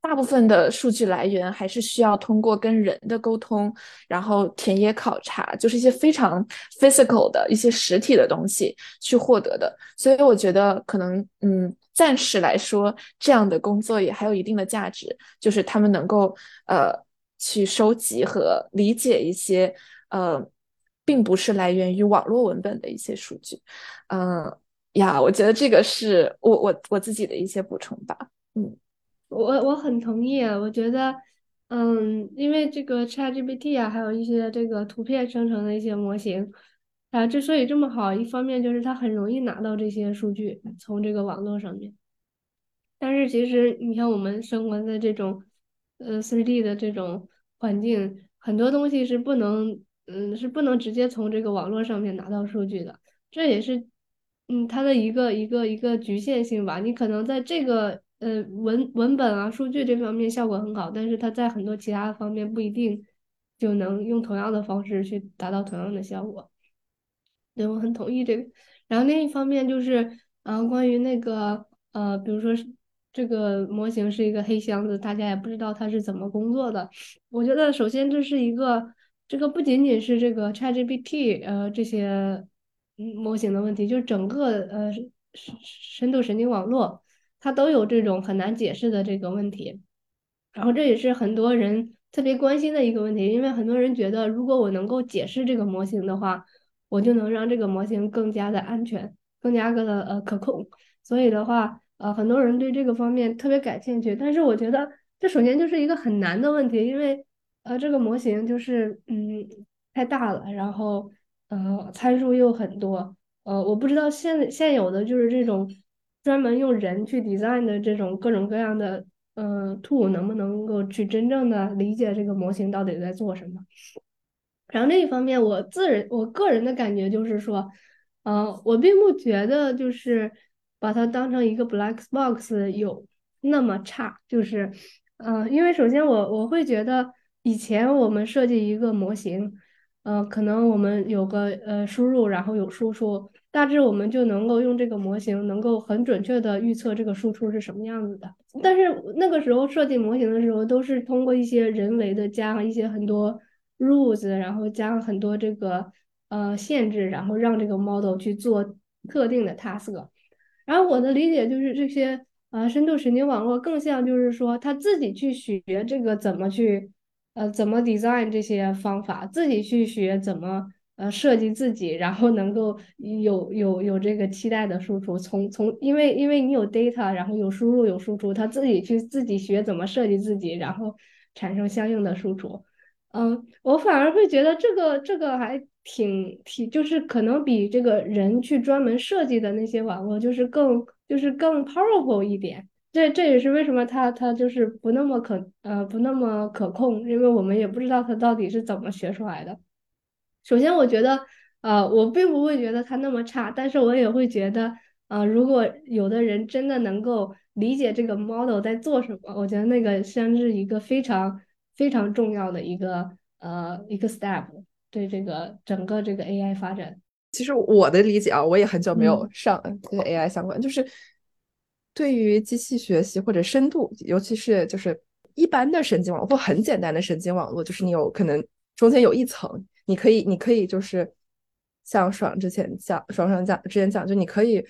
大部分的数据来源还是需要通过跟人的沟通，然后田野考察，就是一些非常 physical 的一些实体的东西去获得的。所以我觉得可能，嗯，暂时来说，这样的工作也还有一定的价值，就是他们能够，呃，去收集和理解一些，呃。并不是来源于网络文本的一些数据，嗯呀，我觉得这个是我我我自己的一些补充吧，嗯，我我很同意，我觉得，嗯，因为这个 ChatGPT 啊，还有一些这个图片生成的一些模型，啊，之所以这么好，一方面就是它很容易拿到这些数据从这个网络上面，但是其实你看我们生活在这种呃 3D 的这种环境，很多东西是不能。嗯，是不能直接从这个网络上面拿到数据的，这也是，嗯，它的一个一个一个局限性吧。你可能在这个呃文文本啊、数据这方面效果很好，但是它在很多其他方面不一定就能用同样的方式去达到同样的效果。对，我很同意这个。然后另一方面就是，嗯，关于那个呃，比如说是这个模型是一个黑箱子，大家也不知道它是怎么工作的。我觉得首先这是一个。这个不仅仅是这个 ChatGPT 呃这些模型的问题，就是整个呃深深度神经网络它都有这种很难解释的这个问题。然后这也是很多人特别关心的一个问题，因为很多人觉得如果我能够解释这个模型的话，我就能让这个模型更加的安全，更加的呃可控。所以的话，呃很多人对这个方面特别感兴趣。但是我觉得这首先就是一个很难的问题，因为。呃，这个模型就是，嗯，太大了，然后呃参数又很多，呃我不知道现现有的就是这种专门用人去 design 的这种各种各样的呃 tool 能不能够去真正的理解这个模型到底在做什么。然后另一方面，我自人我个人的感觉就是说，呃我并不觉得就是把它当成一个 black box 有那么差，就是嗯因为首先我我会觉得以前我们设计一个模型。呃，可能我们有个呃输入，然后有输出，大致我们就能够用这个模型，能够很准确的预测这个输出是什么样子的。但是那个时候设计模型的时候，都是通过一些人为的加上一些很多 rules，然后加上很多这个呃限制，然后让这个 model 去做特定的 task。然后我的理解就是这些呃深度神经网络更像就是说他自己去学这个怎么去。呃，怎么 design 这些方法，自己去学怎么呃设计自己，然后能够有有有这个期待的输出。从从因为因为你有 data，然后有输入有输出，他自己去自己学怎么设计自己，然后产生相应的输出。嗯，我反而会觉得这个这个还挺挺，就是可能比这个人去专门设计的那些网络，就是更就是更 powerful 一点。这这也是为什么它它就是不那么可呃不那么可控，因为我们也不知道它到底是怎么学出来的。首先，我觉得呃我并不会觉得它那么差，但是我也会觉得呃如果有的人真的能够理解这个 model 在做什么，我觉得那个像是一个非常非常重要的一个呃一个 step 对这个整个这个 AI 发展。其实我的理解啊，我也很久没有上这个 AI 相关，就是。对于机器学习或者深度，尤其是就是一般的神经网络或很简单的神经网络，就是你有可能中间有一层，你可以你可以就是像爽之前讲，爽爽讲之前讲，就你可以。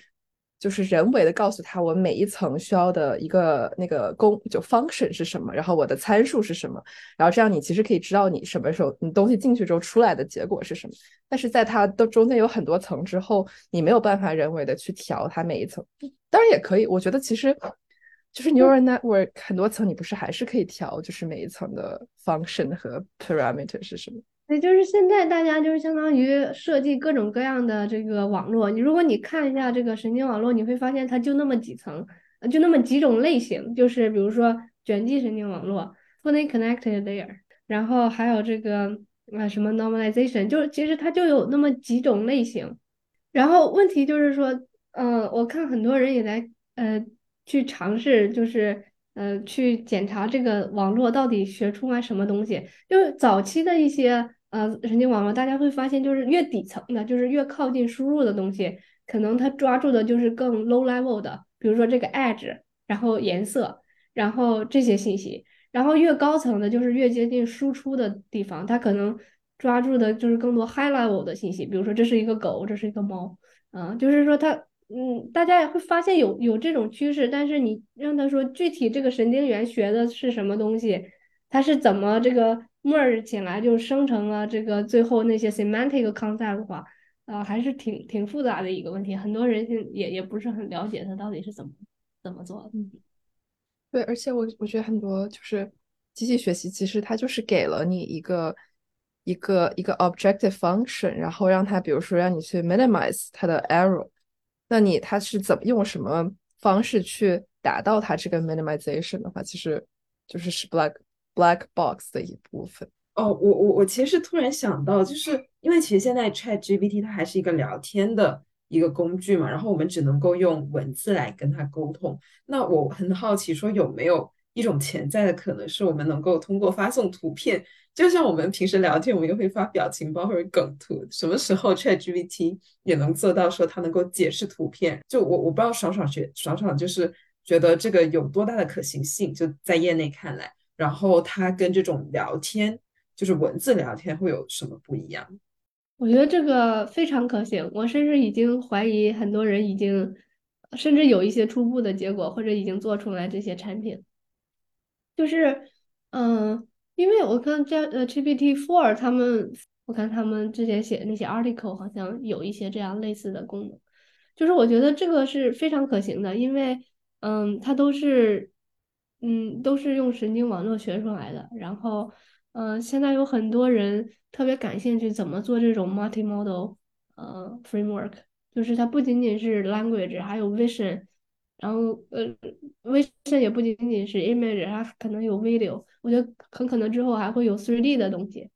就是人为的告诉他，我每一层需要的一个那个功就 function 是什么，然后我的参数是什么，然后这样你其实可以知道你什么时候你东西进去之后出来的结果是什么。但是在它的中间有很多层之后，你没有办法人为的去调它每一层。当然也可以，我觉得其实就是 neural network 很多层你不是还是可以调，就是每一层的 function 和 parameter 是什么。也，就是现在大家就是相当于设计各种各样的这个网络。你如果你看一下这个神经网络，你会发现它就那么几层，就那么几种类型。就是比如说卷积神经网络 （fully connected layer），然后还有这个啊什么 normalization，就其实它就有那么几种类型。然后问题就是说，嗯，我看很多人也在呃去尝试，就是。呃，去检查这个网络到底学出来什么东西？就是早期的一些呃神经网络，大家会发现，就是越底层的，就是越靠近输入的东西，可能它抓住的就是更 low level 的，比如说这个 edge，然后颜色，然后这些信息，然后越高层的，就是越接近输出的地方，它可能抓住的就是更多 high level 的信息，比如说这是一个狗，这是一个猫，嗯，就是说它。嗯，大家也会发现有有这种趋势，但是你让他说具体这个神经元学的是什么东西，它是怎么这个 merge 起来就生成了这个最后那些 semantic concept 的话，啊，还是挺挺复杂的一个问题，很多人也也不是很了解它到底是怎么怎么做的。对，而且我我觉得很多就是机器学习，其实它就是给了你一个一个一个 objective function，然后让它比如说让你去 minimize 它的 error。那你它是怎么用什么方式去达到它这个 minimization 的话，其实就是是 black black box 的一部分。哦，我我我其实突然想到，就是因为其实现在 Chat GPT 它还是一个聊天的一个工具嘛，然后我们只能够用文字来跟它沟通。那我很好奇，说有没有一种潜在的可能，是我们能够通过发送图片？就像我们平时聊天，我们也会发表情包或者梗图，什么时候 ChatGPT 也能做到说它能够解释图片？就我我不知道爽爽觉爽爽就是觉得这个有多大的可行性？就在业内看来，然后它跟这种聊天，就是文字聊天会有什么不一样？我觉得这个非常可行，我甚至已经怀疑很多人已经，甚至有一些初步的结果，或者已经做出来这些产品，就是嗯。因为我看这呃 GPT Four 他们，我看他们之前写的那些 article 好像有一些这样类似的功能，就是我觉得这个是非常可行的，因为嗯，它都是嗯都是用神经网络学出来的，然后呃，现在有很多人特别感兴趣怎么做这种 multi-model 呃 framework，就是它不仅仅是 language，还有 vision，然后呃 vision 也不仅仅是 image，它可能有 video，我觉得很可能之后还会有 3D 的东西。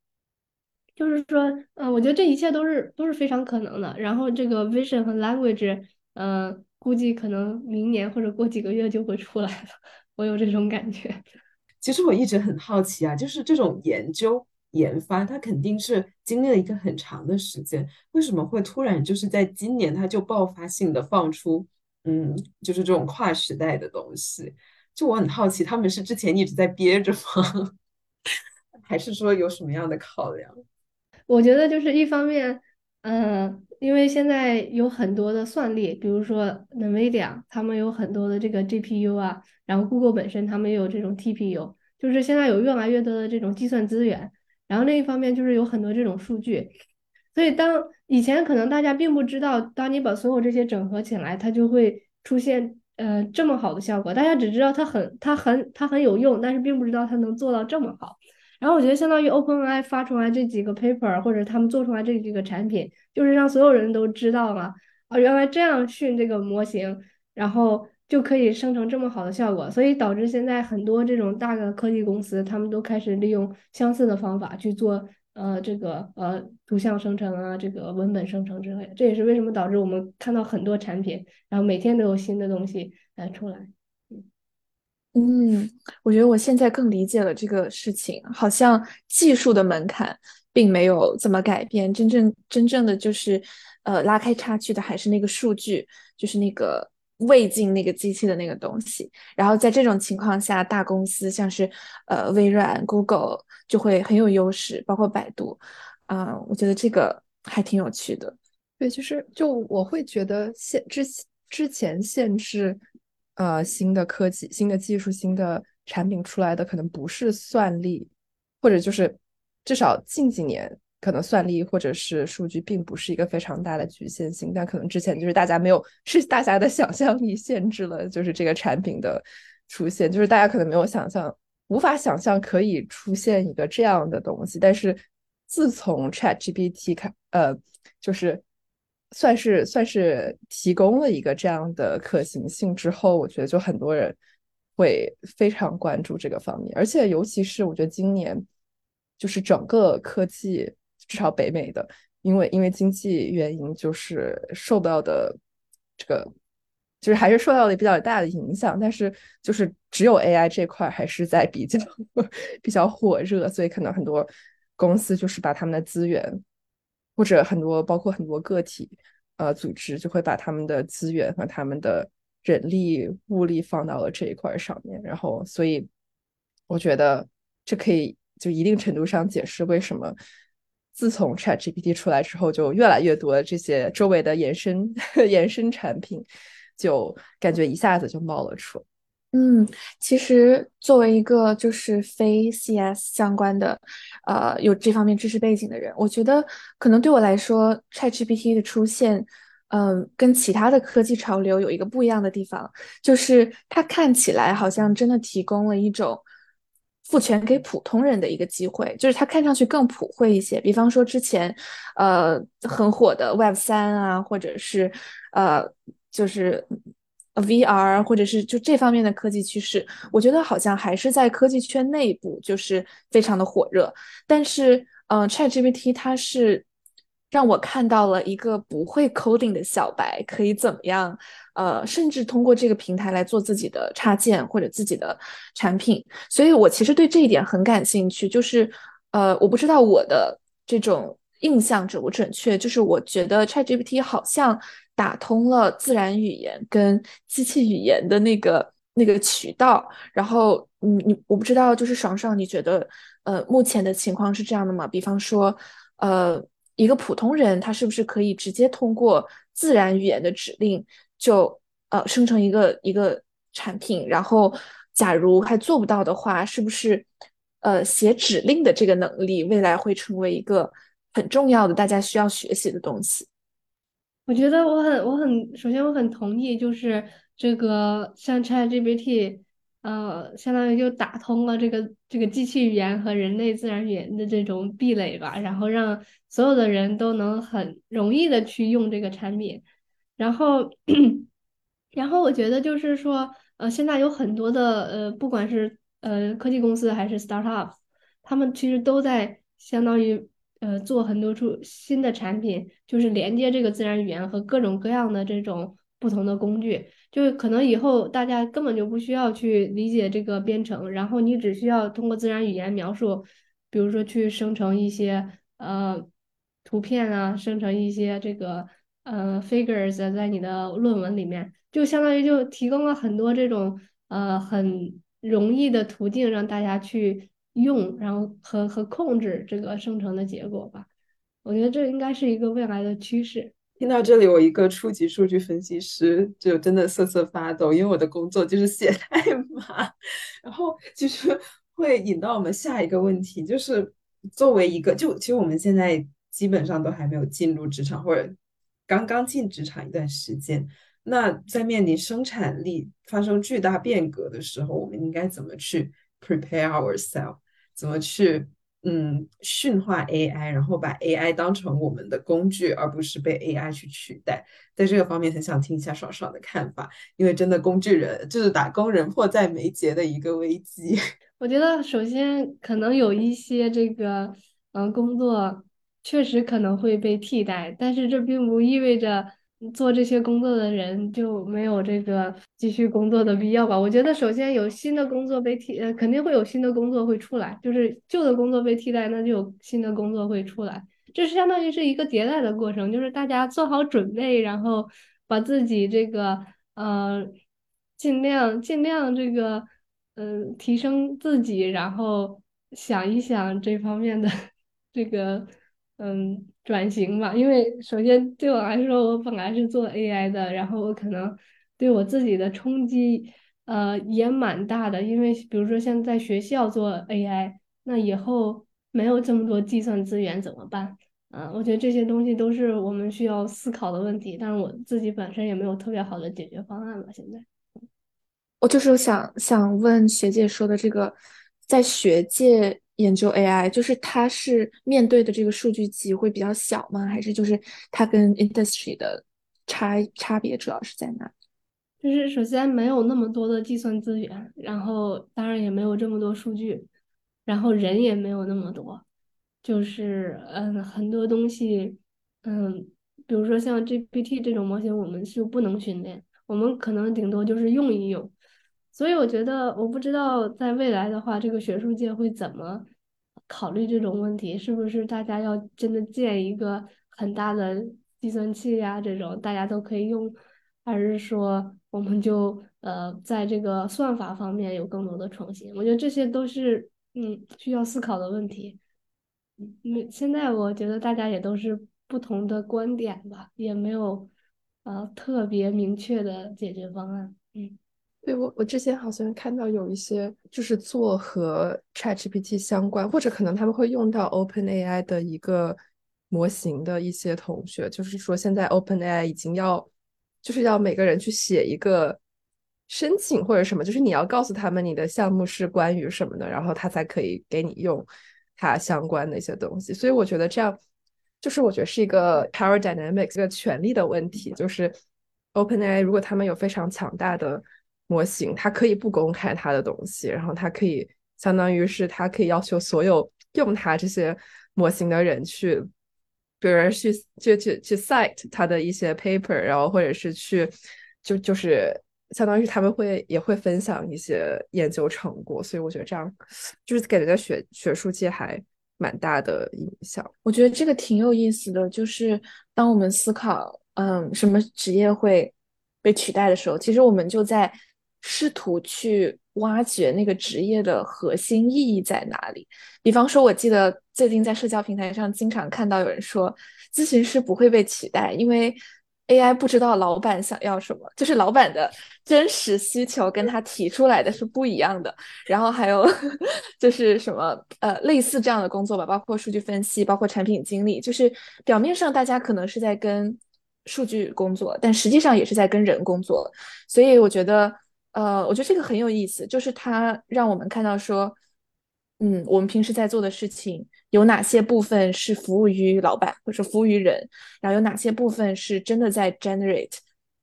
就是说，呃，我觉得这一切都是都是非常可能的。然后这个 vision 和 language，呃，估计可能明年或者过几个月就会出来了，我有这种感觉。其实我一直很好奇啊，就是这种研究研发，它肯定是经历了一个很长的时间，为什么会突然就是在今年它就爆发性的放出，嗯，就是这种跨时代的东西？就我很好奇，他们是之前一直在憋着吗？还是说有什么样的考量？我觉得就是一方面，嗯，因为现在有很多的算力，比如说 NVIDIA，他们有很多的这个 GPU 啊。然后，Google 本身他们也有这种 TPU，就是现在有越来越多的这种计算资源。然后另一方面就是有很多这种数据，所以当以前可能大家并不知道，当你把所有这些整合起来，它就会出现呃这么好的效果。大家只知道它很它很它很有用，但是并不知道它能做到这么好。然后我觉得相当于 OpenAI 发出来这几个 paper，或者他们做出来这几个产品，就是让所有人都知道了啊，原来这样训这个模型，然后。就可以生成这么好的效果，所以导致现在很多这种大的科技公司，他们都开始利用相似的方法去做，呃，这个呃图像生成啊，这个文本生成之类的。这也是为什么导致我们看到很多产品，然后每天都有新的东西来出来。嗯，我觉得我现在更理解了这个事情，好像技术的门槛并没有怎么改变，真正真正的就是，呃，拉开差距的还是那个数据，就是那个。喂进那个机器的那个东西，然后在这种情况下，大公司像是呃微软、Google 就会很有优势，包括百度，啊，我觉得这个还挺有趣的。对，就是就我会觉得限之之前限制呃新的科技、新的技术、新的产品出来的可能不是算力，或者就是至少近几年。可能算力或者是数据并不是一个非常大的局限性，但可能之前就是大家没有，是大家的想象力限制了，就是这个产品的出现，就是大家可能没有想象，无法想象可以出现一个这样的东西。但是自从 Chat GPT 开，呃，就是算是算是提供了一个这样的可行性之后，我觉得就很多人会非常关注这个方面，而且尤其是我觉得今年就是整个科技。至少北美的，因为因为经济原因，就是受到的这个，就是还是受到了比较大的影响。但是就是只有 AI 这块还是在比较 比较火热，所以可能很多公司就是把他们的资源，或者很多包括很多个体呃组织，就会把他们的资源和他们的人力物力放到了这一块上面。然后，所以我觉得这可以就一定程度上解释为什么。自从 Chat GPT 出来之后，就越来越多这些周围的延伸 延伸产品，就感觉一下子就冒了出。嗯，其实作为一个就是非 CS 相关的，呃，有这方面知识背景的人，我觉得可能对我来说，Chat GPT 的出现，嗯，跟其他的科技潮流有一个不一样的地方，就是它看起来好像真的提供了一种。赋权给普通人的一个机会，就是它看上去更普惠一些。比方说之前，呃，很火的 Web 三啊，或者是呃，就是 VR，或者是就这方面的科技趋势，我觉得好像还是在科技圈内部就是非常的火热。但是，嗯，ChatGPT 它是。让我看到了一个不会 coding 的小白可以怎么样，呃，甚至通过这个平台来做自己的插件或者自己的产品，所以我其实对这一点很感兴趣。就是，呃，我不知道我的这种印象准不准确，就是我觉得 ChatGPT 好像打通了自然语言跟机器语言的那个那个渠道。然后，你你我不知道，就是爽爽，你觉得，呃，目前的情况是这样的吗？比方说，呃。一个普通人，他是不是可以直接通过自然语言的指令就呃生成一个一个产品？然后，假如还做不到的话，是不是呃写指令的这个能力未来会成为一个很重要的大家需要学习的东西？我觉得我很我很首先我很同意，就是这个像 ChatGPT，呃，相当于就打通了这个这个机器语言和人类自然语言的这种壁垒吧，然后让所有的人都能很容易的去用这个产品，然后，然后我觉得就是说，呃，现在有很多的呃，不管是呃科技公司还是 startup，他们其实都在相当于呃做很多出新的产品，就是连接这个自然语言和各种各样的这种不同的工具。就可能以后大家根本就不需要去理解这个编程，然后你只需要通过自然语言描述，比如说去生成一些呃图片啊，生成一些这个呃 figures 在你的论文里面，就相当于就提供了很多这种呃很容易的途径让大家去用，然后和和控制这个生成的结果吧。我觉得这应该是一个未来的趋势。听到这里，我一个初级数据分析师就真的瑟瑟发抖，因为我的工作就是写代码，然后其实会引到我们下一个问题，就是作为一个，就其实我们现在基本上都还没有进入职场，或者刚刚进职场一段时间，那在面临生产力发生巨大变革的时候，我们应该怎么去 prepare ourselves，怎么去？嗯，驯化 AI，然后把 AI 当成我们的工具，而不是被 AI 去取代。在这个方面，很想听一下爽爽的看法，因为真的工具人就是打工人迫在眉睫的一个危机。我觉得首先可能有一些这个嗯工作确实可能会被替代，但是这并不意味着。做这些工作的人就没有这个继续工作的必要吧？我觉得首先有新的工作被替，呃，肯定会有新的工作会出来，就是旧的工作被替代，那就有新的工作会出来。这是相当于是一个迭代的过程，就是大家做好准备，然后把自己这个呃尽量尽量这个嗯提升自己，然后想一想这方面的 这个。嗯，转型吧，因为首先对我来说，我本来是做 AI 的，然后我可能对我自己的冲击，呃，也蛮大的。因为比如说像在学校做 AI，那以后没有这么多计算资源怎么办？啊，我觉得这些东西都是我们需要思考的问题，但是我自己本身也没有特别好的解决方案吧。现在，我就是想想问学姐说的这个，在学界。研究 AI，就是它是面对的这个数据集会比较小吗？还是就是它跟 industry 的差差别主要是在哪？就是首先没有那么多的计算资源，然后当然也没有这么多数据，然后人也没有那么多，就是嗯很多东西，嗯，比如说像 GPT 这种模型，我们是不能训练，我们可能顶多就是用一用。所以我觉得，我不知道在未来的话，这个学术界会怎么考虑这种问题？是不是大家要真的建一个很大的计算器呀？这种大家都可以用，还是说我们就呃在这个算法方面有更多的创新？我觉得这些都是嗯需要思考的问题。嗯，现在我觉得大家也都是不同的观点吧，也没有呃特别明确的解决方案。嗯。对我，我之前好像看到有一些就是做和 ChatGPT 相关，或者可能他们会用到 OpenAI 的一个模型的一些同学，就是说现在 OpenAI 已经要就是要每个人去写一个申请或者什么，就是你要告诉他们你的项目是关于什么的，然后他才可以给你用它相关的一些东西。所以我觉得这样就是我觉得是一个 power dynamics 一个权力的问题，就是 OpenAI 如果他们有非常强大的模型，它可以不公开它的东西，然后它可以相当于是它可以要求所有用它这些模型的人去，比如去去去去 cite 他的一些 paper，然后或者是去就就是相当于他们会也会分享一些研究成果，所以我觉得这样就是给人家学学术界还蛮大的影响。我觉得这个挺有意思的，就是当我们思考嗯什么职业会被取代的时候，其实我们就在。试图去挖掘那个职业的核心意义在哪里。比方说，我记得最近在社交平台上经常看到有人说，咨询师不会被取代，因为 AI 不知道老板想要什么，就是老板的真实需求跟他提出来的是不一样的。然后还有 就是什么呃类似这样的工作吧，包括数据分析，包括产品经理，就是表面上大家可能是在跟数据工作，但实际上也是在跟人工作。所以我觉得。呃，我觉得这个很有意思，就是它让我们看到说，嗯，我们平时在做的事情有哪些部分是服务于老板或者服务于人，然后有哪些部分是真的在 generate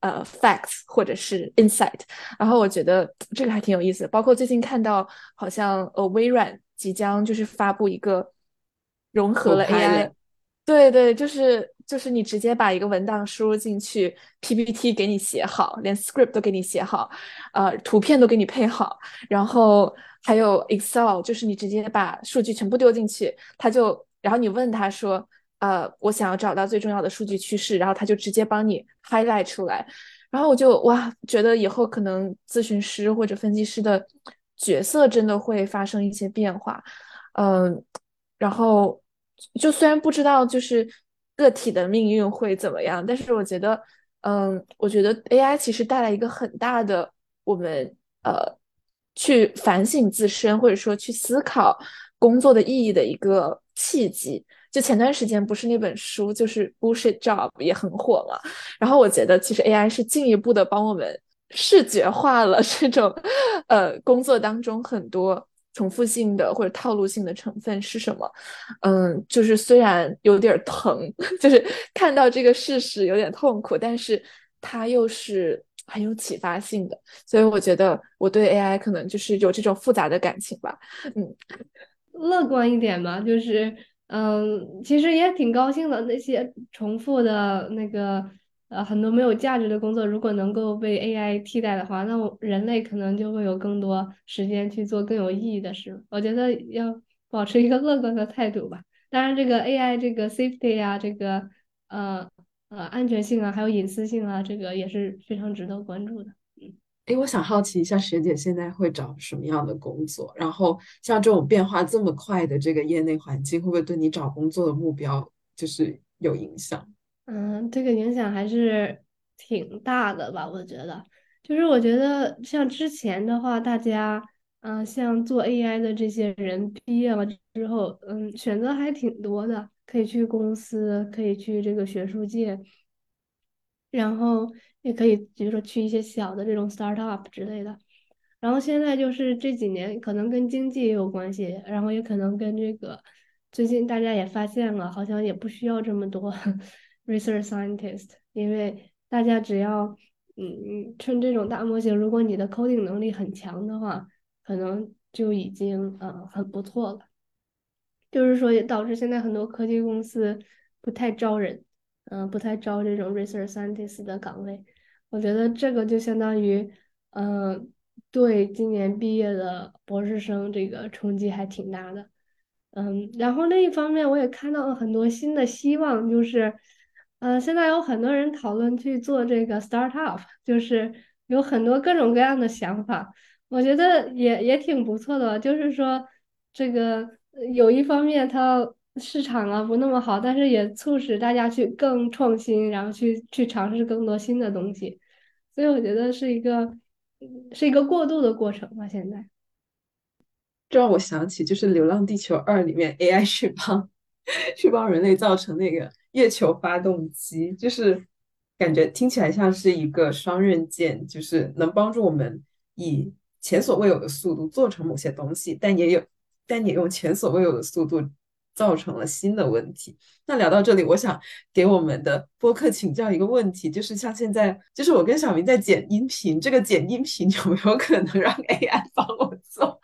呃 facts 或者是 insight。然后我觉得这个还挺有意思的，包括最近看到好像呃微软即将就是发布一个融合了 AI，对对，就是。就是你直接把一个文档输入进去，PPT 给你写好，连 script 都给你写好，呃，图片都给你配好，然后还有 Excel，就是你直接把数据全部丢进去，他就，然后你问他说，呃，我想要找到最重要的数据趋势，然后他就直接帮你 highlight 出来，然后我就哇，觉得以后可能咨询师或者分析师的角色真的会发生一些变化，嗯，然后就虽然不知道就是。个体的命运会怎么样？但是我觉得，嗯，我觉得 AI 其实带来一个很大的我们呃去反省自身，或者说去思考工作的意义的一个契机。就前段时间不是那本书就是《Bullshit Job》也很火嘛？然后我觉得其实 AI 是进一步的帮我们视觉化了这种呃工作当中很多。重复性的或者套路性的成分是什么？嗯，就是虽然有点疼，就是看到这个事实有点痛苦，但是它又是很有启发性的，所以我觉得我对 AI 可能就是有这种复杂的感情吧。嗯，乐观一点吧，就是嗯，其实也挺高兴的，那些重复的那个。呃，很多没有价值的工作，如果能够被 AI 替代的话，那我人类可能就会有更多时间去做更有意义的事。我觉得要保持一个乐观的态度吧。当然，这个 AI 这个 safety 啊，这个呃呃安全性啊，还有隐私性啊，这个也是非常值得关注的。嗯，哎，我想好奇一下，学姐现在会找什么样的工作？然后像这种变化这么快的这个业内环境，会不会对你找工作的目标就是有影响？嗯，这个影响还是挺大的吧？我觉得，就是我觉得像之前的话，大家，嗯，像做 AI 的这些人毕业了之后，嗯，选择还挺多的，可以去公司，可以去这个学术界，然后也可以，比如说去一些小的这种 startup 之类的。然后现在就是这几年，可能跟经济也有关系，然后也可能跟这个最近大家也发现了，好像也不需要这么多。Research scientist，因为大家只要嗯趁这种大模型，如果你的 coding 能力很强的话，可能就已经呃很不错了。就是说也导致现在很多科技公司不太招人，嗯，不太招这种 research scientist 的岗位。我觉得这个就相当于嗯对今年毕业的博士生这个冲击还挺大的。嗯，然后另一方面我也看到了很多新的希望，就是。呃，现在有很多人讨论去做这个 startup，就是有很多各种各样的想法，我觉得也也挺不错的。就是说，这个有一方面它市场啊不那么好，但是也促使大家去更创新，然后去去尝试更多新的东西。所以我觉得是一个是一个过渡的过程吧。现在，这让我想起就是《流浪地球二》里面 AI 去帮 去帮人类造成那个。月球发动机就是感觉听起来像是一个双刃剑，就是能帮助我们以前所未有的速度做成某些东西，但也有但也用前所未有的速度造成了新的问题。那聊到这里，我想给我们的播客请教一个问题，就是像现在，就是我跟小明在剪音频，这个剪音频有没有可能让 AI 帮我做？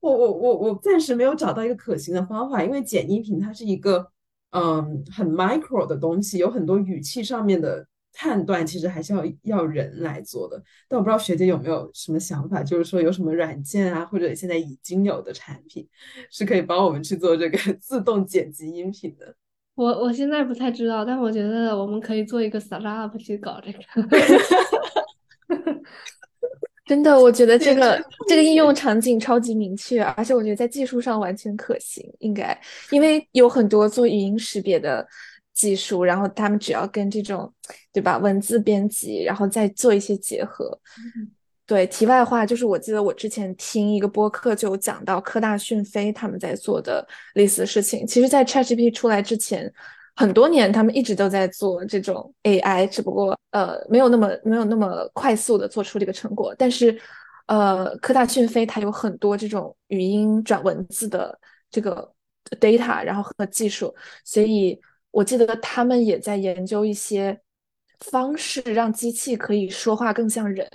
我我我我暂时没有找到一个可行的方法，因为剪音频它是一个。嗯，很 micro 的东西，有很多语气上面的判断，其实还是要要人来做的。但我不知道学姐有没有什么想法，就是说有什么软件啊，或者现在已经有的产品，是可以帮我们去做这个 自动剪辑音频的。我我现在不太知道，但我觉得我们可以做一个 startup 去搞这个。真的，我觉得这个这个应用场景超级明确，而且我觉得在技术上完全可行，应该因为有很多做语音识别的技术，然后他们只要跟这种对吧文字编辑，然后再做一些结合。对，题外话就是，我记得我之前听一个播客就讲到科大讯飞他们在做的类似的事情，其实，在 ChatGPT 出来之前。很多年，他们一直都在做这种 AI，只不过呃没有那么没有那么快速的做出这个成果。但是呃，科大讯飞它有很多这种语音转文字的这个 data，然后和技术，所以我记得他们也在研究一些方式，让机器可以说话更像人，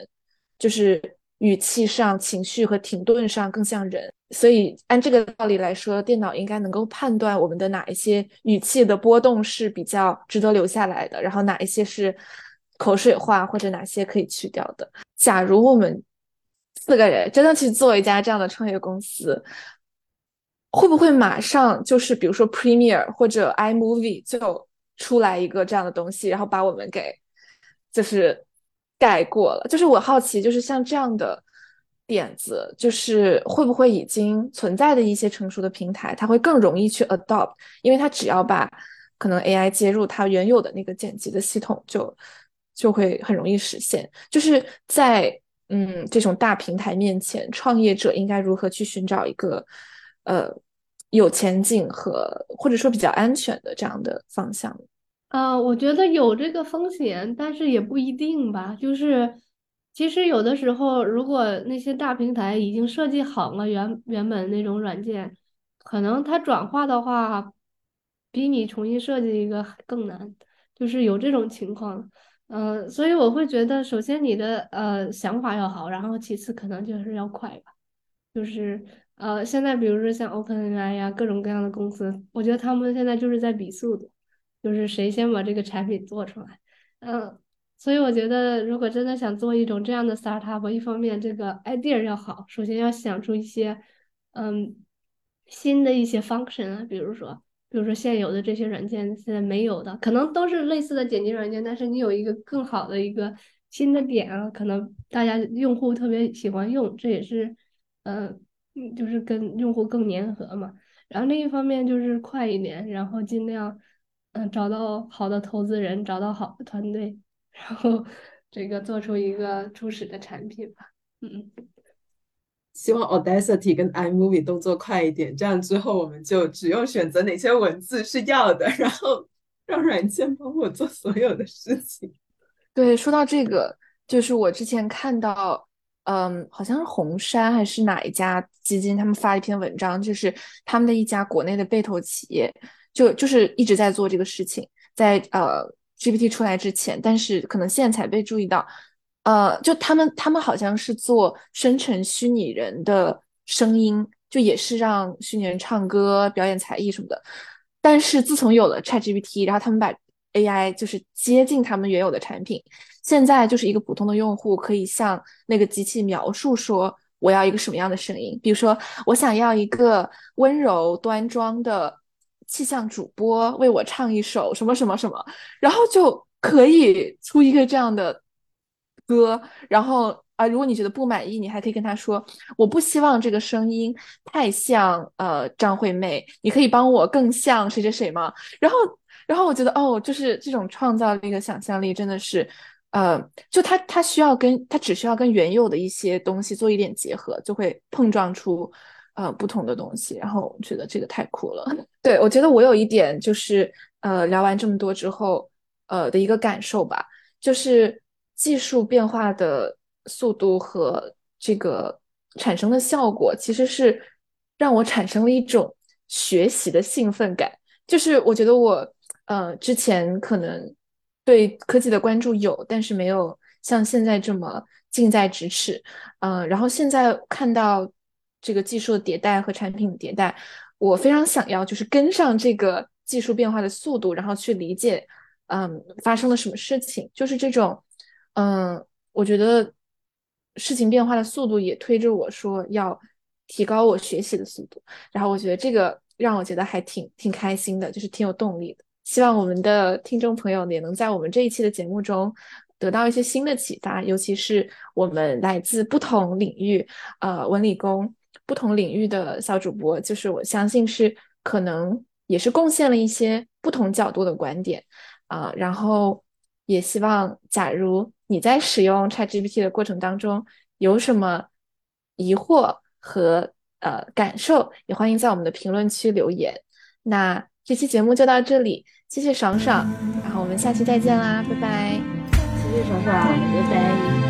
就是语气上、情绪和停顿上更像人。所以按这个道理来说，电脑应该能够判断我们的哪一些语气的波动是比较值得留下来的，然后哪一些是口水话，或者哪些可以去掉的。假如我们四个人真的去做一家这样的创业公司，会不会马上就是比如说 Premiere 或者 iMovie 就出来一个这样的东西，然后把我们给就是盖过了？就是我好奇，就是像这样的点子，就是会不会已经存在的一些成熟的平台，它会更容易去 adopt，因为它只要把可能 AI 接入它原有的那个剪辑的系统，就就会很容易实现。就是在嗯，这种大平台面前，创业者应该如何去寻找一个呃有前景和或者说比较安全的这样的方向？呃，我觉得有这个风险，但是也不一定吧。就是其实有的时候，如果那些大平台已经设计好了原原本那种软件，可能它转化的话，比你重新设计一个更难。就是有这种情况。嗯，所以我会觉得，首先你的呃想法要好，然后其次可能就是要快吧。就是呃，现在比如说像 OpenAI 呀，各种各样的公司，我觉得他们现在就是在比速度，就是谁先把这个产品做出来。嗯，所以我觉得，如果真的想做一种这样的 startup，一方面这个 idea 要好，首先要想出一些嗯新的一些 function 啊，比如说。比如说现有的这些软件现在没有的，可能都是类似的剪辑软件，但是你有一个更好的一个新的点啊，可能大家用户特别喜欢用，这也是，嗯，就是跟用户更粘合嘛。然后另一方面就是快一点，然后尽量，嗯，找到好的投资人，找到好的团队，然后这个做出一个初始的产品吧。嗯。希望 Audacity 跟 iMovie 动作快一点，这样之后我们就只用选择哪些文字是要的，然后让软件帮我做所有的事情。对，说到这个，就是我之前看到，嗯，好像是红杉还是哪一家基金，他们发一篇文章，就是他们的一家国内的被投企业，就就是一直在做这个事情，在呃 GPT 出来之前，但是可能现在才被注意到。呃，就他们，他们好像是做生成虚拟人的声音，就也是让虚拟人唱歌、表演才艺什么的。但是自从有了 ChatGPT，然后他们把 AI 就是接近他们原有的产品，现在就是一个普通的用户可以向那个机器描述说我要一个什么样的声音，比如说我想要一个温柔端庄的气象主播为我唱一首什么什么什么，然后就可以出一个这样的。歌，然后啊，如果你觉得不满意，你还可以跟他说，我不希望这个声音太像呃张惠妹，你可以帮我更像谁谁谁吗？然后，然后我觉得哦，就是这种创造力和想象力真的是，呃，就他他需要跟他只需要跟原有的一些东西做一点结合，就会碰撞出呃不同的东西。然后我觉得这个太酷了。对我觉得我有一点就是呃聊完这么多之后呃的一个感受吧，就是。技术变化的速度和这个产生的效果，其实是让我产生了一种学习的兴奋感。就是我觉得我，呃，之前可能对科技的关注有，但是没有像现在这么近在咫尺。嗯，然后现在看到这个技术的迭代和产品的迭代，我非常想要就是跟上这个技术变化的速度，然后去理解，嗯，发生了什么事情，就是这种。嗯，我觉得事情变化的速度也推着我说要提高我学习的速度，然后我觉得这个让我觉得还挺挺开心的，就是挺有动力的。希望我们的听众朋友也能在我们这一期的节目中得到一些新的启发，尤其是我们来自不同领域，呃，文理工不同领域的小主播，就是我相信是可能也是贡献了一些不同角度的观点啊，然后也希望假如。你在使用 ChatGPT 的过程当中有什么疑惑和呃感受，也欢迎在我们的评论区留言。那这期节目就到这里，谢谢爽爽，然后我们下期再见啦，拜拜。谢谢爽爽，拜拜。